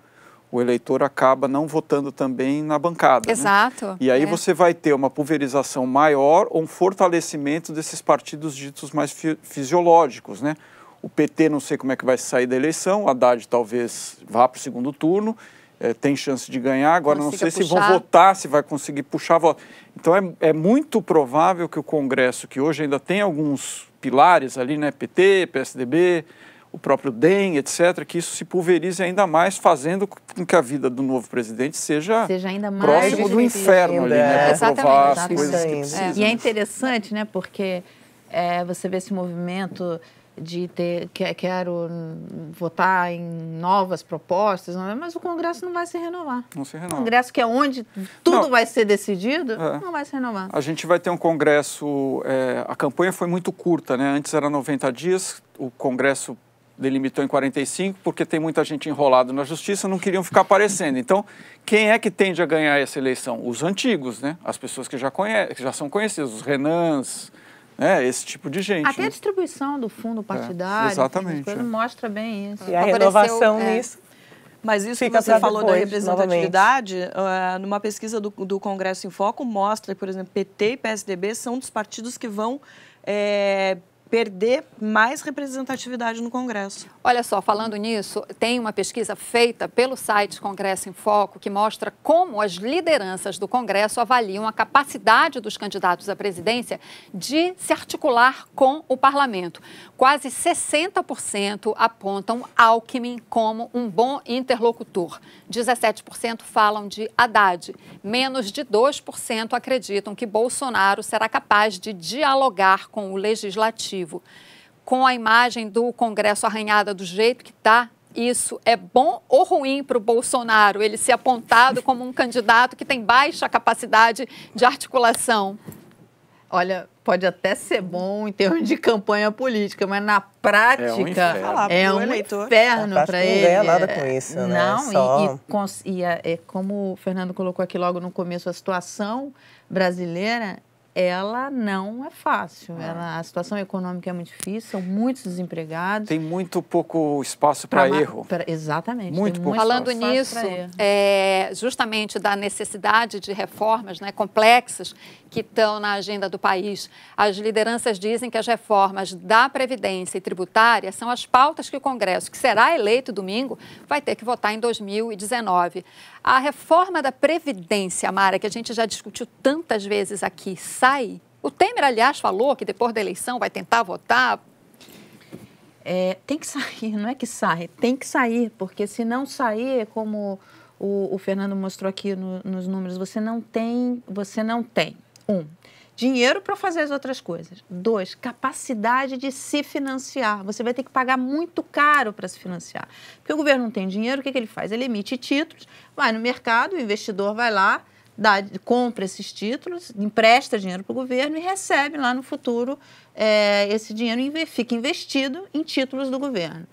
o eleitor acaba não votando também na bancada. né? Exato. E aí é. você vai ter uma pulverização maior ou um fortalecimento desses partidos ditos mais fi- fisiológicos, né? O PT não sei como é que vai sair da eleição, o Haddad talvez vá para o segundo turno, eh, tem chance de ganhar, agora não Consiga sei se vão puxar. votar, se vai conseguir puxar voto. Então é, é muito provável que o Congresso, que hoje ainda tem alguns pilares ali, né? PT, PSDB, o próprio DEM, etc., que isso se pulverize ainda mais, fazendo com que a vida do novo presidente seja, Seja ainda mais próximo do inferno ali, né? Para provar as coisas que É. E é interessante, né? Porque é, você vê esse movimento de ter que, quero votar em novas propostas, é? mas o Congresso não vai se renovar. Não se O renova. Congresso que é onde tudo Não. vai ser decidido, É. não vai se renovar. A gente vai ter um congresso. é, a campanha foi muito curta, né? Antes era 90 dias, o congresso delimitou em 45, porque tem muita gente enrolada na justiça, não queriam ficar aparecendo. Então, quem é que tende a ganhar essa eleição? Os antigos, né? As pessoas que já, conhe que já são conhecidas, os Renans, né? esse tipo de gente. Até a né? distribuição do fundo partidário, exatamente, essas coisas, é. mostra bem isso. E a Favoreceu, renovação é. nisso Mas isso Fica que você falou da depois, representatividade, eh, numa pesquisa do, do Congresso em Foco, mostra que, por exemplo, PT e PSDB são dos partidos que vão eh, perder mais representatividade no Congresso. Olha só, falando nisso, tem uma pesquisa feita pelo site Congresso em Foco que mostra como as lideranças do Congresso avaliam a capacidade dos candidatos à presidência de se articular com o parlamento. Quase 60% apontam Alckmin como um bom interlocutor. 17% falam de Haddad. Menos de 2% acreditam que Bolsonaro será capaz de dialogar com o legislativo com a imagem do Congresso arranhada do jeito que está, isso é bom ou ruim para o Bolsonaro, ele ser apontado como um candidato que tem baixa capacidade de articulação? Olha, pode até ser bom em termos de campanha política, mas na prática é um inferno, é um para ele. Não ganha nada com isso, né? Não, Só... e, e, é, como o Fernando colocou aqui logo no começo, a situação brasileira ela não é fácil. Ah. Ela, a situação econômica é muito difícil, são muitos desempregados. Tem muito pouco espaço para erro. Pra, exatamente. Muito pouco Falando nisso, é, justamente da necessidade de reformas né, complexas que estão na agenda do país, as lideranças dizem que as reformas da Previdência e tributária são as pautas que o Congresso, que será eleito domingo, vai ter que votar em 2019. A reforma da Previdência, Mara, que a gente já discutiu tantas vezes aqui, sai? O Temer, aliás, falou que depois da eleição vai tentar votar. É, tem que sair, não é que sai, tem que sair, porque se não sair, como o, o Fernando mostrou aqui no, nos números, você não tem, você não tem. Um, dinheiro para fazer as outras coisas. Dois, capacidade de se financiar. Você vai ter que pagar muito caro para se financiar. Porque o governo não tem dinheiro, o que, que ele faz? Ele emite títulos, vai no mercado, o investidor vai lá, dá, compra esses títulos, empresta dinheiro para o governo e recebe lá no futuro é, esse dinheiro fica investido em títulos do governo.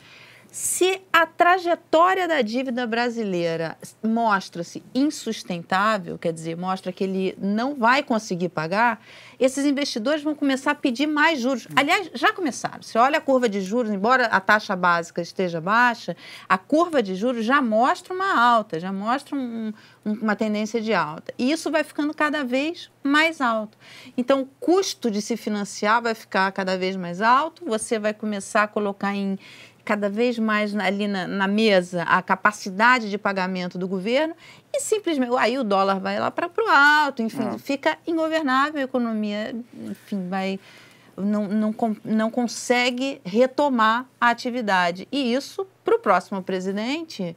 Se a trajetória da dívida brasileira mostra-se insustentável, quer dizer, mostra que ele não vai conseguir pagar, esses investidores vão começar a pedir mais juros. Aliás, já começaram. Se olha a curva de juros, embora a taxa básica esteja baixa, a curva de juros já mostra uma alta, já mostra um, um, uma tendência de alta. E isso vai ficando cada vez mais alto. Então, o custo de se financiar vai ficar cada vez mais alto, você vai começar a colocar em cada vez mais ali na, na, mesa a capacidade de pagamento do governo e simplesmente aí o dólar vai lá para o alto, enfim, ah. fica ingovernável a economia, enfim, vai não, não, não consegue retomar a atividade. E isso, para o próximo presidente,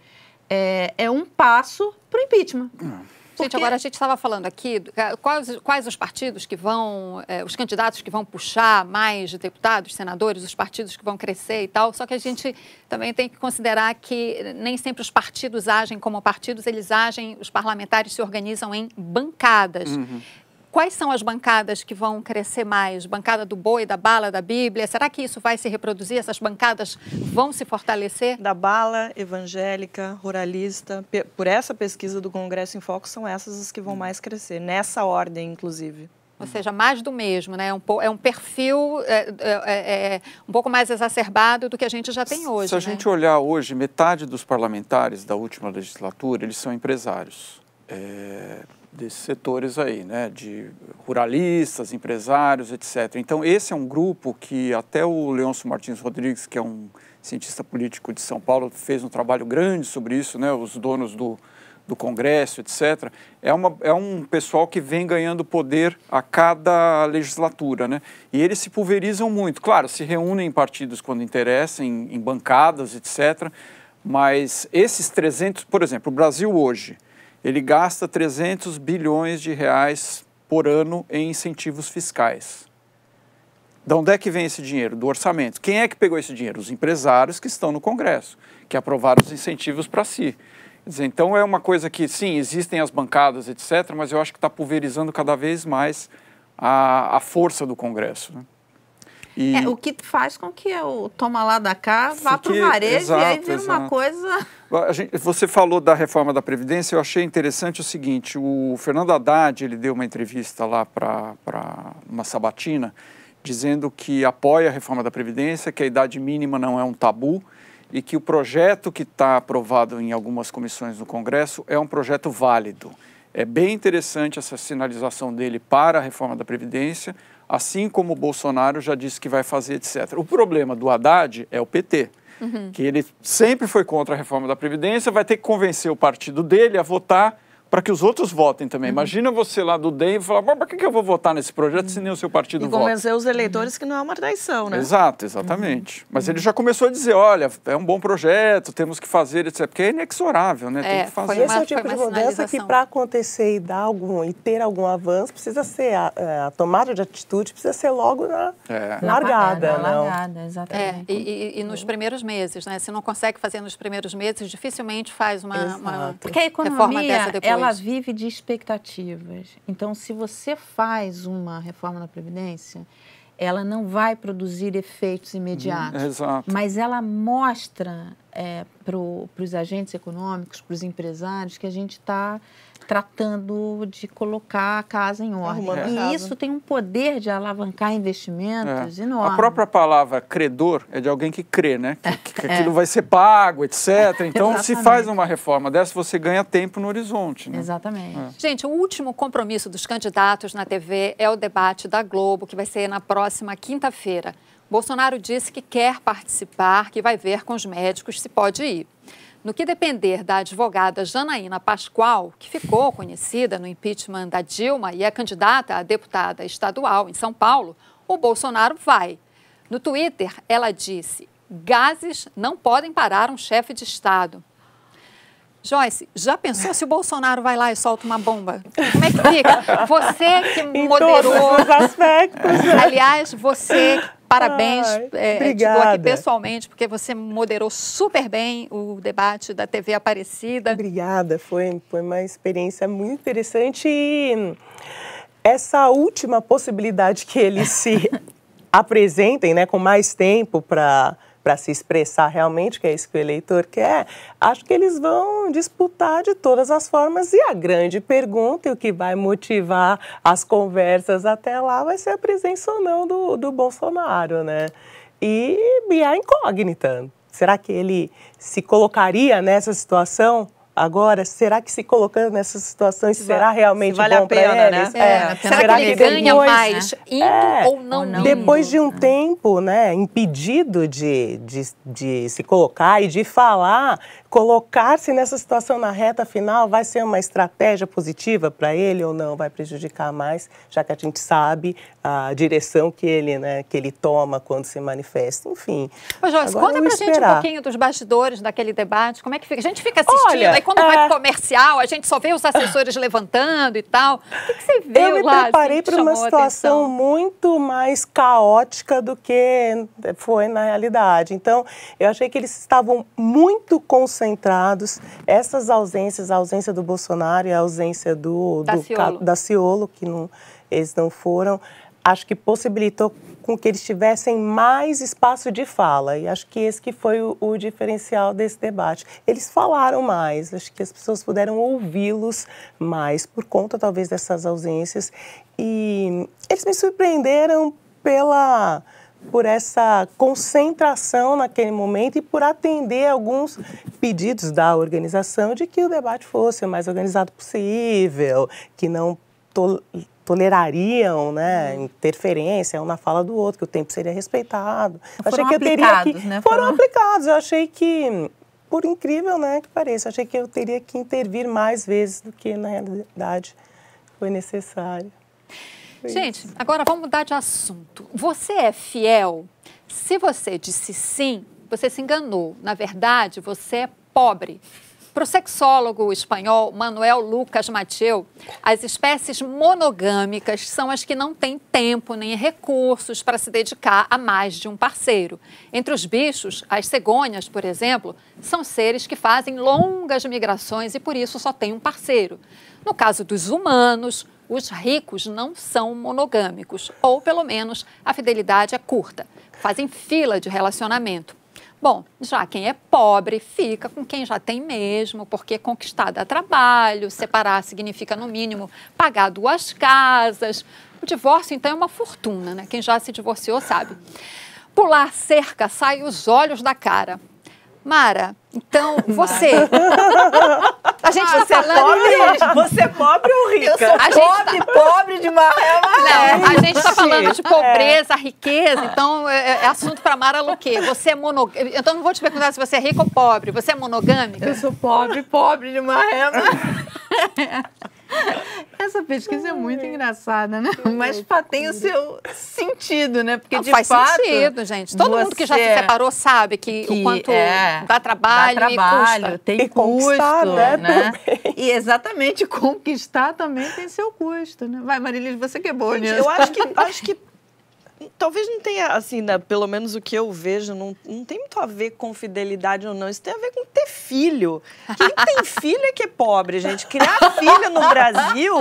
é, é um passo para o impeachment. Ah. Gente, agora a gente estava falando aqui quais, quais os partidos que vão, é, os candidatos que vão puxar mais deputados, senadores, os partidos que vão crescer e tal. Só que a gente também tem que considerar que nem sempre os partidos agem como partidos, eles agem, os parlamentares se organizam em bancadas. Uhum. Quais são as bancadas que vão crescer mais? Bancada do boi, da bala, da Bíblia? Será que isso vai se reproduzir? Essas bancadas vão se fortalecer? Da bala, evangélica, ruralista. Por essa pesquisa do Congresso em Foco, são essas as que vão mais crescer, nessa ordem, inclusive. Ou seja, mais do mesmo, né? É um, é um perfil é, é, é, é, um pouco mais exacerbado do que a gente já tem hoje. Se a né? gente olhar hoje, metade dos parlamentares da última legislatura, eles são empresários. Desses setores aí, né, de ruralistas, empresários, etc. Então, esse é um grupo que até o Leôncio Martins Rodrigues, que é um cientista político de São Paulo, fez um trabalho grande sobre isso, né, os donos do, do Congresso, etc. É, uma, é um pessoal que vem ganhando poder a cada legislatura, né? E eles se pulverizam muito. Claro, se reúnem em partidos quando interessa, em, em bancadas, etc. Mas esses 300, por exemplo, o Brasil hoje ele gasta 300 bilhões de reais por ano em incentivos fiscais. De onde é que vem esse dinheiro? Do orçamento. Quem é que pegou esse dinheiro? Os empresários que estão no Congresso, que aprovaram os incentivos para si. Dizer, então é uma coisa que, sim, existem as bancadas, etc., mas eu acho que está pulverizando cada vez mais a, a força do Congresso. Né? E... É, o que faz com que o toma lá da cá vá para o varejo exato, e aí vira exato. uma coisa. Gente, você falou da reforma da Previdência, eu achei interessante o seguinte: o Fernando Haddad ele deu uma entrevista lá para uma sabatina, dizendo que apoia a reforma da Previdência, que a idade mínima não é um tabu e que o projeto que está aprovado em algumas comissões no Congresso é um projeto válido. É bem interessante essa sinalização dele para a reforma da Previdência assim como o Bolsonaro já disse que vai fazer, etc. O problema do Haddad é o PT, uhum. que ele sempre foi contra a reforma da Previdência, vai ter que convencer o partido dele a votar para que os outros votem também. Uhum. Imagina você lá do DEM e falar, para que, que eu vou votar nesse projeto se nem o seu partido vota? E convencer os eleitores que não é uma traição, né? Exato, exatamente. Uhum. Mas ele já começou a dizer, olha, é um bom projeto, temos que fazer, etc. Porque é inexorável, né? É, Tem que fazer. Esse é o tipo de mudança que para acontecer e dar algum, e ter algum avanço, precisa ser, a, é, a tomada de atitude precisa ser logo na é. largada. Na largada, exatamente. É, e, e, e, nos primeiros meses, né? Se não consegue fazer nos primeiros meses, dificilmente faz uma, uma Porque a economia, reforma dessa depois. Ela vive de expectativas. Então, se você faz uma reforma na Previdência, ela não vai produzir efeitos imediatos. Exato. Mas ela mostra é, para os agentes econômicos, para os empresários, que a gente está tratando de colocar a casa em ordem. E isso tem um poder de alavancar investimentos É. enorme. A própria palavra credor é de alguém que crê, né? É. Que, que aquilo vai ser pago, etc. Então, se faz uma reforma dessa, você ganha tempo no horizonte. Né? Exatamente. Gente, o último compromisso dos candidatos na TV é o debate da Globo, que vai ser na próxima quinta-feira. Bolsonaro disse que quer participar, que vai ver com os médicos se pode ir. No que depender da advogada Janaína Pascoal, que ficou conhecida no impeachment da Dilma e é candidata a deputada estadual em São Paulo, o Bolsonaro vai. No Twitter, ela disse: gases não podem parar um chefe de Estado. Joyce, já pensou se o Bolsonaro vai lá e solta uma bomba? Como é que fica? Você que Em moderou. todos os aspectos. Aliás, você, parabéns. Ai, é, te dou aqui obrigada. pessoalmente, porque você moderou super bem o debate da TV Aparecida. Obrigada, foi, foi uma experiência muito interessante e essa última possibilidade que eles se apresentem, né, com mais tempo para para se expressar realmente, que é isso que o eleitor quer, acho que eles vão disputar de todas as formas. E a grande pergunta, e o que vai motivar as conversas até lá, vai ser a presença ou não do, do Bolsonaro, né? E, e a incógnita. Será que ele se colocaria nessa situação agora? Será que se colocando nessas situações Se será realmente vale bom para né? eles? É, Será, Será que ele que ganha depois- mais indo É, ou não, não indo? Depois de um tempo, né, impedido de, de, de se colocar e de falar, colocar-se nessa situação na reta final vai ser uma estratégia positiva para ele ou não? Vai prejudicar mais, já que a gente sabe a direção que ele, né, que ele toma quando se manifesta. Enfim. Ô, Joyce, conta pra gente um esperar. pouquinho dos bastidores daquele debate. Como é que fica? A gente fica assistindo, Olha, aí quando vai é- pro comercial, a gente só vê os assessores levantando e tal. O que, que você viu Eu me lá? assim, preparei para uma situação muito mais caótica do que foi na realidade. Então, eu achei que eles estavam muito concentrados. Essas ausências, a ausência do Bolsonaro e a ausência do, do Daciolo. Ca- Daciolo, que não, eles não foram, acho que possibilitou com que eles tivessem mais espaço de fala. E acho que esse que foi o, o diferencial desse debate. Eles falaram mais, acho que as pessoas puderam ouvi-los mais por conta talvez dessas ausências. E eles me surpreenderam pela por essa concentração naquele momento e por atender alguns pedidos da organização de que o debate fosse o mais organizado possível, que não to- tolerariam né, interferência um na fala do outro, que o tempo seria respeitado. Foram achei que eu teria que aplicados, né? foram Foram- aplicados. Eu achei que por incrível, né, que pareça, achei que eu teria que intervir mais vezes do que na realidade foi necessário. Gente, agora vamos mudar de assunto. Você é fiel? Se você disse sim, você se enganou. Na verdade, você é pobre. Para o sexólogo espanhol Manuel Lucas Mateu, as espécies monogâmicas são as que não têm tempo nem recursos para se dedicar a mais de um parceiro. Entre os bichos, as cegonhas, por exemplo, são seres que fazem longas migrações e por isso só têm um parceiro. No caso dos humanos, os ricos não são monogâmicos, ou pelo menos a fidelidade é curta, fazem fila de relacionamento. Bom, já quem é pobre fica com quem já tem mesmo, porque conquistar dá trabalho, separar significa, no mínimo, pagar duas casas. O divórcio, então, é uma fortuna, né? Quem já se divorciou sabe. Pular cerca sai os olhos da cara. Mara, então você. A gente está Você é falando. pobre? Você é pobre ou rica? Eu sou A gente pobre, pobre de maré, Não, a gente está falando de Gente, pobreza, riqueza, então é, é assunto para Mara Luque. Você é monogâmica. Então não vou te perguntar se você é rica ou pobre. Você é monogâmica? Eu sou pobre, pobre de maré. Essa pesquisa é muito engraçada, né? Mas pá, tem o seu sentido, né? Porque Não, de faz fato, sentido, gente. Todo mundo que já se separou sabe que, que o quanto é, dá trabalho, dá trabalho, e custa. tem E custo, conquistar, né, né? E exatamente conquistar também tem seu custo, né? Vai, Marilis, você que é boa Gente, nisso. eu acho que, acho que talvez não tenha, assim, né, pelo menos o que eu vejo, não, não tem muito a ver com fidelidade ou não. Isso tem a ver com ter filho. Quem tem filho é que é pobre, gente. Criar filho no Brasil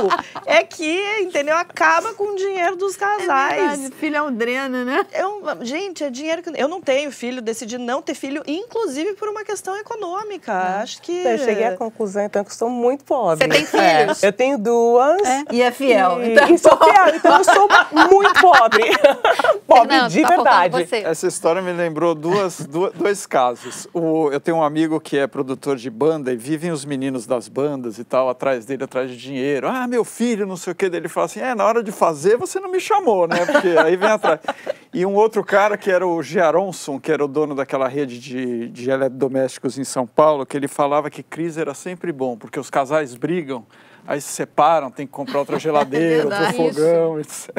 é que, entendeu? Acaba com o dinheiro dos É casais. verdade, filho é um dreno, né? Eu, gente, é dinheiro que. Eu não tenho filho, decidi não ter filho, inclusive por uma questão econômica. Acho que. Eu cheguei à conclusão, então, que eu sou muito pobre. Você tem filhos? É, eu tenho duas. E é fiel. E, Então, e sou fiel, então eu sou muito pobre. pobre Fernando, de tá verdade. você. Essa história me lembrou duas, duas- dois casos. O- eu tenho um amigo que é produtor de banda e vivem os meninos das bandas e tal, atrás dele, atrás de dinheiro. Ah, meu filho, não sei o quê. Daí Ele fala assim: é, na hora de fazer você não me chamou, né? Porque aí vem atrás. E um outro cara que era o Giaronson, que era o dono daquela rede de, de eletrodomésticos em São Paulo, que ele falava que crise era sempre bom, porque os casais brigam. Aí se separam, tem que comprar outra geladeira, outro verdade. fogão, etc.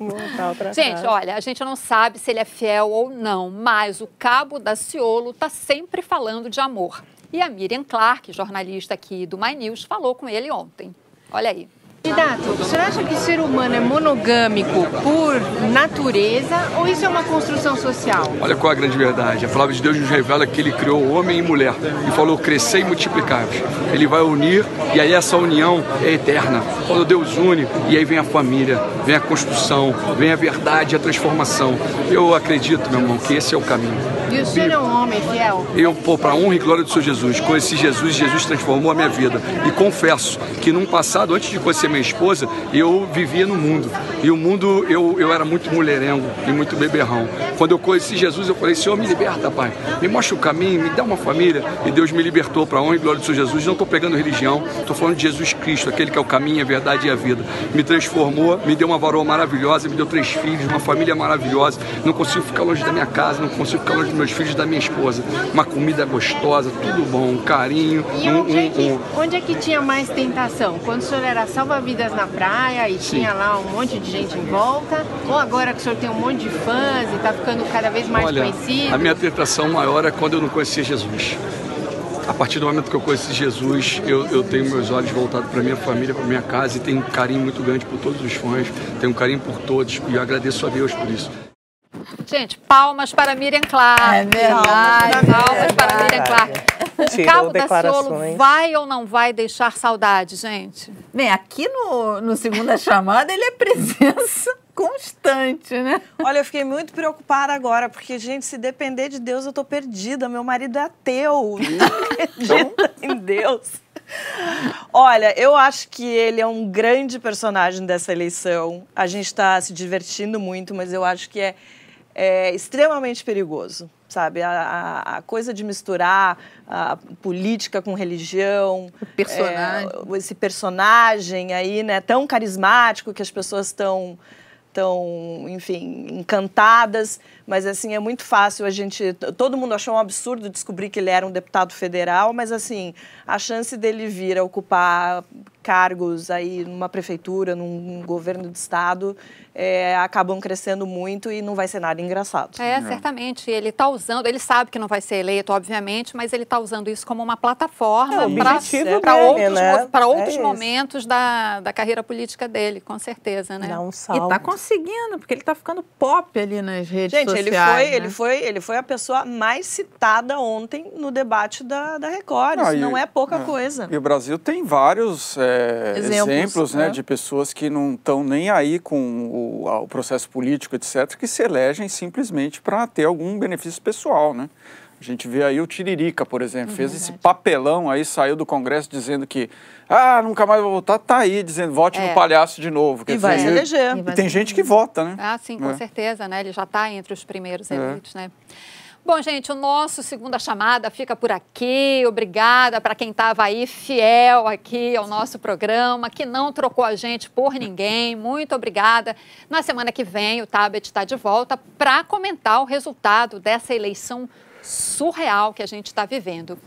Montar outra Gente, casa. olha, a gente não sabe se ele é fiel ou não, mas o cabo da Ciolo está sempre falando de amor. E a Miriam Clark, jornalista aqui do My News, falou com ele ontem. Olha aí. Candidato, o senhor acha que o ser humano é monogâmico por natureza ou isso é uma construção social? Olha qual é a grande verdade. A palavra de Deus nos revela que ele criou homem e mulher e falou crescer e multiplicar-vos. Ele vai unir e aí essa união é eterna. Quando Deus une, e aí vem a família, vem a construção, vem a verdade, a transformação. Eu acredito, meu irmão, que esse é o caminho. E o senhor é um homem fiel? Eu, pô, para honra e glória do Senhor Jesus, conheci Jesus, Jesus transformou a minha vida. E confesso que num passado, antes de conhecer minha esposa, eu vivia no mundo. E o mundo, eu, eu era muito mulherengo e muito beberrão. Quando eu conheci Jesus, eu falei, Senhor, me liberta, Pai. Me mostra o caminho, me dá uma família. E Deus me libertou para honra e glória do Senhor Jesus. Não estou pegando religião, estou falando de Jesus Cristo, aquele que é o caminho, a verdade e a vida. Me transformou, me deu uma varoa maravilhosa, me deu três filhos, uma família maravilhosa. Não consigo ficar longe da minha casa, não consigo ficar longe dos meus filhos e da minha esposa. Uma comida gostosa, tudo bom, um carinho. E um- onde, é que, um- um- onde é que tinha mais tentação? Quando o senhor era salva-vidas na praia e Sim. tinha lá um monte de gente em volta? Ou agora que o senhor tem um monte de fãs e está ficando cada vez mais Olha, conhecido? a minha tentação maior é quando eu não conhecia Jesus. A partir do momento que eu conheci Jesus, eu, eu tenho meus olhos voltados para minha família, para minha casa e tenho um carinho muito grande por todos os fãs, tenho um carinho por todos e eu agradeço a Deus por isso. Gente, palmas para Miriam Clark. É verdade, Palmas é para Miriam Clark. O Tirou cabo da Ciolo vai ou não vai deixar saudade, gente? Bem, aqui no, no Segunda Chamada ele é presença constante, né? Olha, eu fiquei muito preocupada agora, porque, gente, se depender de Deus, eu tô perdida. Meu marido é ateu. Não acredita em Deus. Olha, eu acho que ele é um grande personagem dessa eleição. A gente está se divertindo muito, mas eu acho que é, é extremamente perigoso, sabe? A, a- coisa de misturar a política com religião. Personagem. esse personagem aí, né, tão carismático que as pessoas estão tão, enfim, encantadas, mas assim é muito fácil a gente, todo mundo achou um absurdo descobrir que ele era um deputado federal, mas assim, a chance dele vir a ocupar cargos aí numa prefeitura, num governo de estado, é, acabam crescendo muito e não vai ser nada engraçado. É, certamente. Ele está usando, ele sabe que não vai ser eleito, obviamente, mas ele está usando isso como uma É, plataforma o para outros, né? É outros esse. momentos da, da carreira política dele, com certeza, né? Dá um E salto. tá conseguindo, porque ele tá ficando pop ali nas redes Gente, sociais. ele foi, né? ele, foi, ele foi a pessoa mais citada ontem no debate da, da Record. Isso Ah, e- não é pouca é. coisa. E o Brasil tem vários é, Exemplos, exemplos, né, né? de pessoas que não estão nem aí com o, o processo político, etc., que se elegem simplesmente para ter algum benefício pessoal, né? A gente vê aí o Tiririca, por exemplo, fez esse papelão aí, saiu do Congresso dizendo que ah, nunca mais vou votar, tá aí dizendo vote É. no palhaço de novo. Quer E vai se dizer, eleger. E vai E tem gente que vota, né? Ah, sim, com É. certeza, né? Ele já está entre os primeiros É. eleitos, né? Bom, gente, o nosso segunda chamada fica por aqui. Obrigada para quem estava aí fiel aqui ao nosso programa, que não trocou a gente por ninguém. Muito obrigada. Na semana que vem, o Tabet está de volta para comentar o resultado dessa eleição surreal que a gente está vivendo.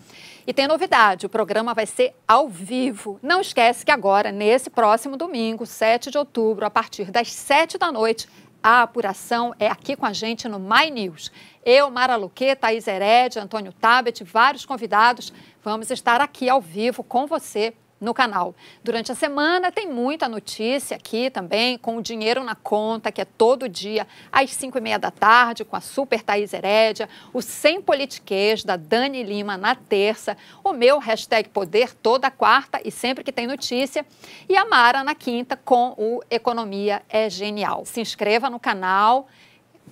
E tem novidade, o programa vai ser ao vivo. Não esquece que agora, nesse próximo domingo, 7 de outubro, a partir das 7 da noite, a apuração é aqui com a gente no My News. Eu, Mara Luque, Thaís Hered, Antônio Tabet, vários convidados, vamos estar aqui ao vivo com você no canal. Durante a semana tem muita notícia aqui também, com o Dinheiro na Conta, que é todo dia às 5 e meia da tarde, com a Super Thaís Herédia, o Sem Politiquês, da Dani Lima, na terça, o meu hashtag Poder toda quarta e sempre que tem notícia, e a Mara na quinta com o Economia é Genial. Se inscreva no canal,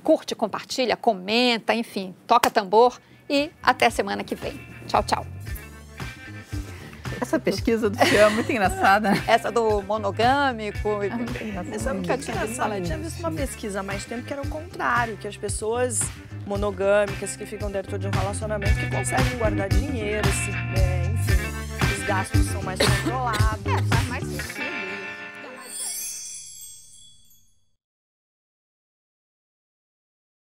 curte, compartilha, comenta, enfim, toca tambor e até semana que vem. Tchau, tchau. Essa pesquisa do senhor é muito engraçada. Essa do monogâmico. É Essa é muito engraçada. Eu tinha visto uma pesquisa há mais tempo que era o contrário, que as pessoas monogâmicas que ficam dentro de um relacionamento que conseguem guardar dinheiro, se, é, enfim, os gastos são mais controlados.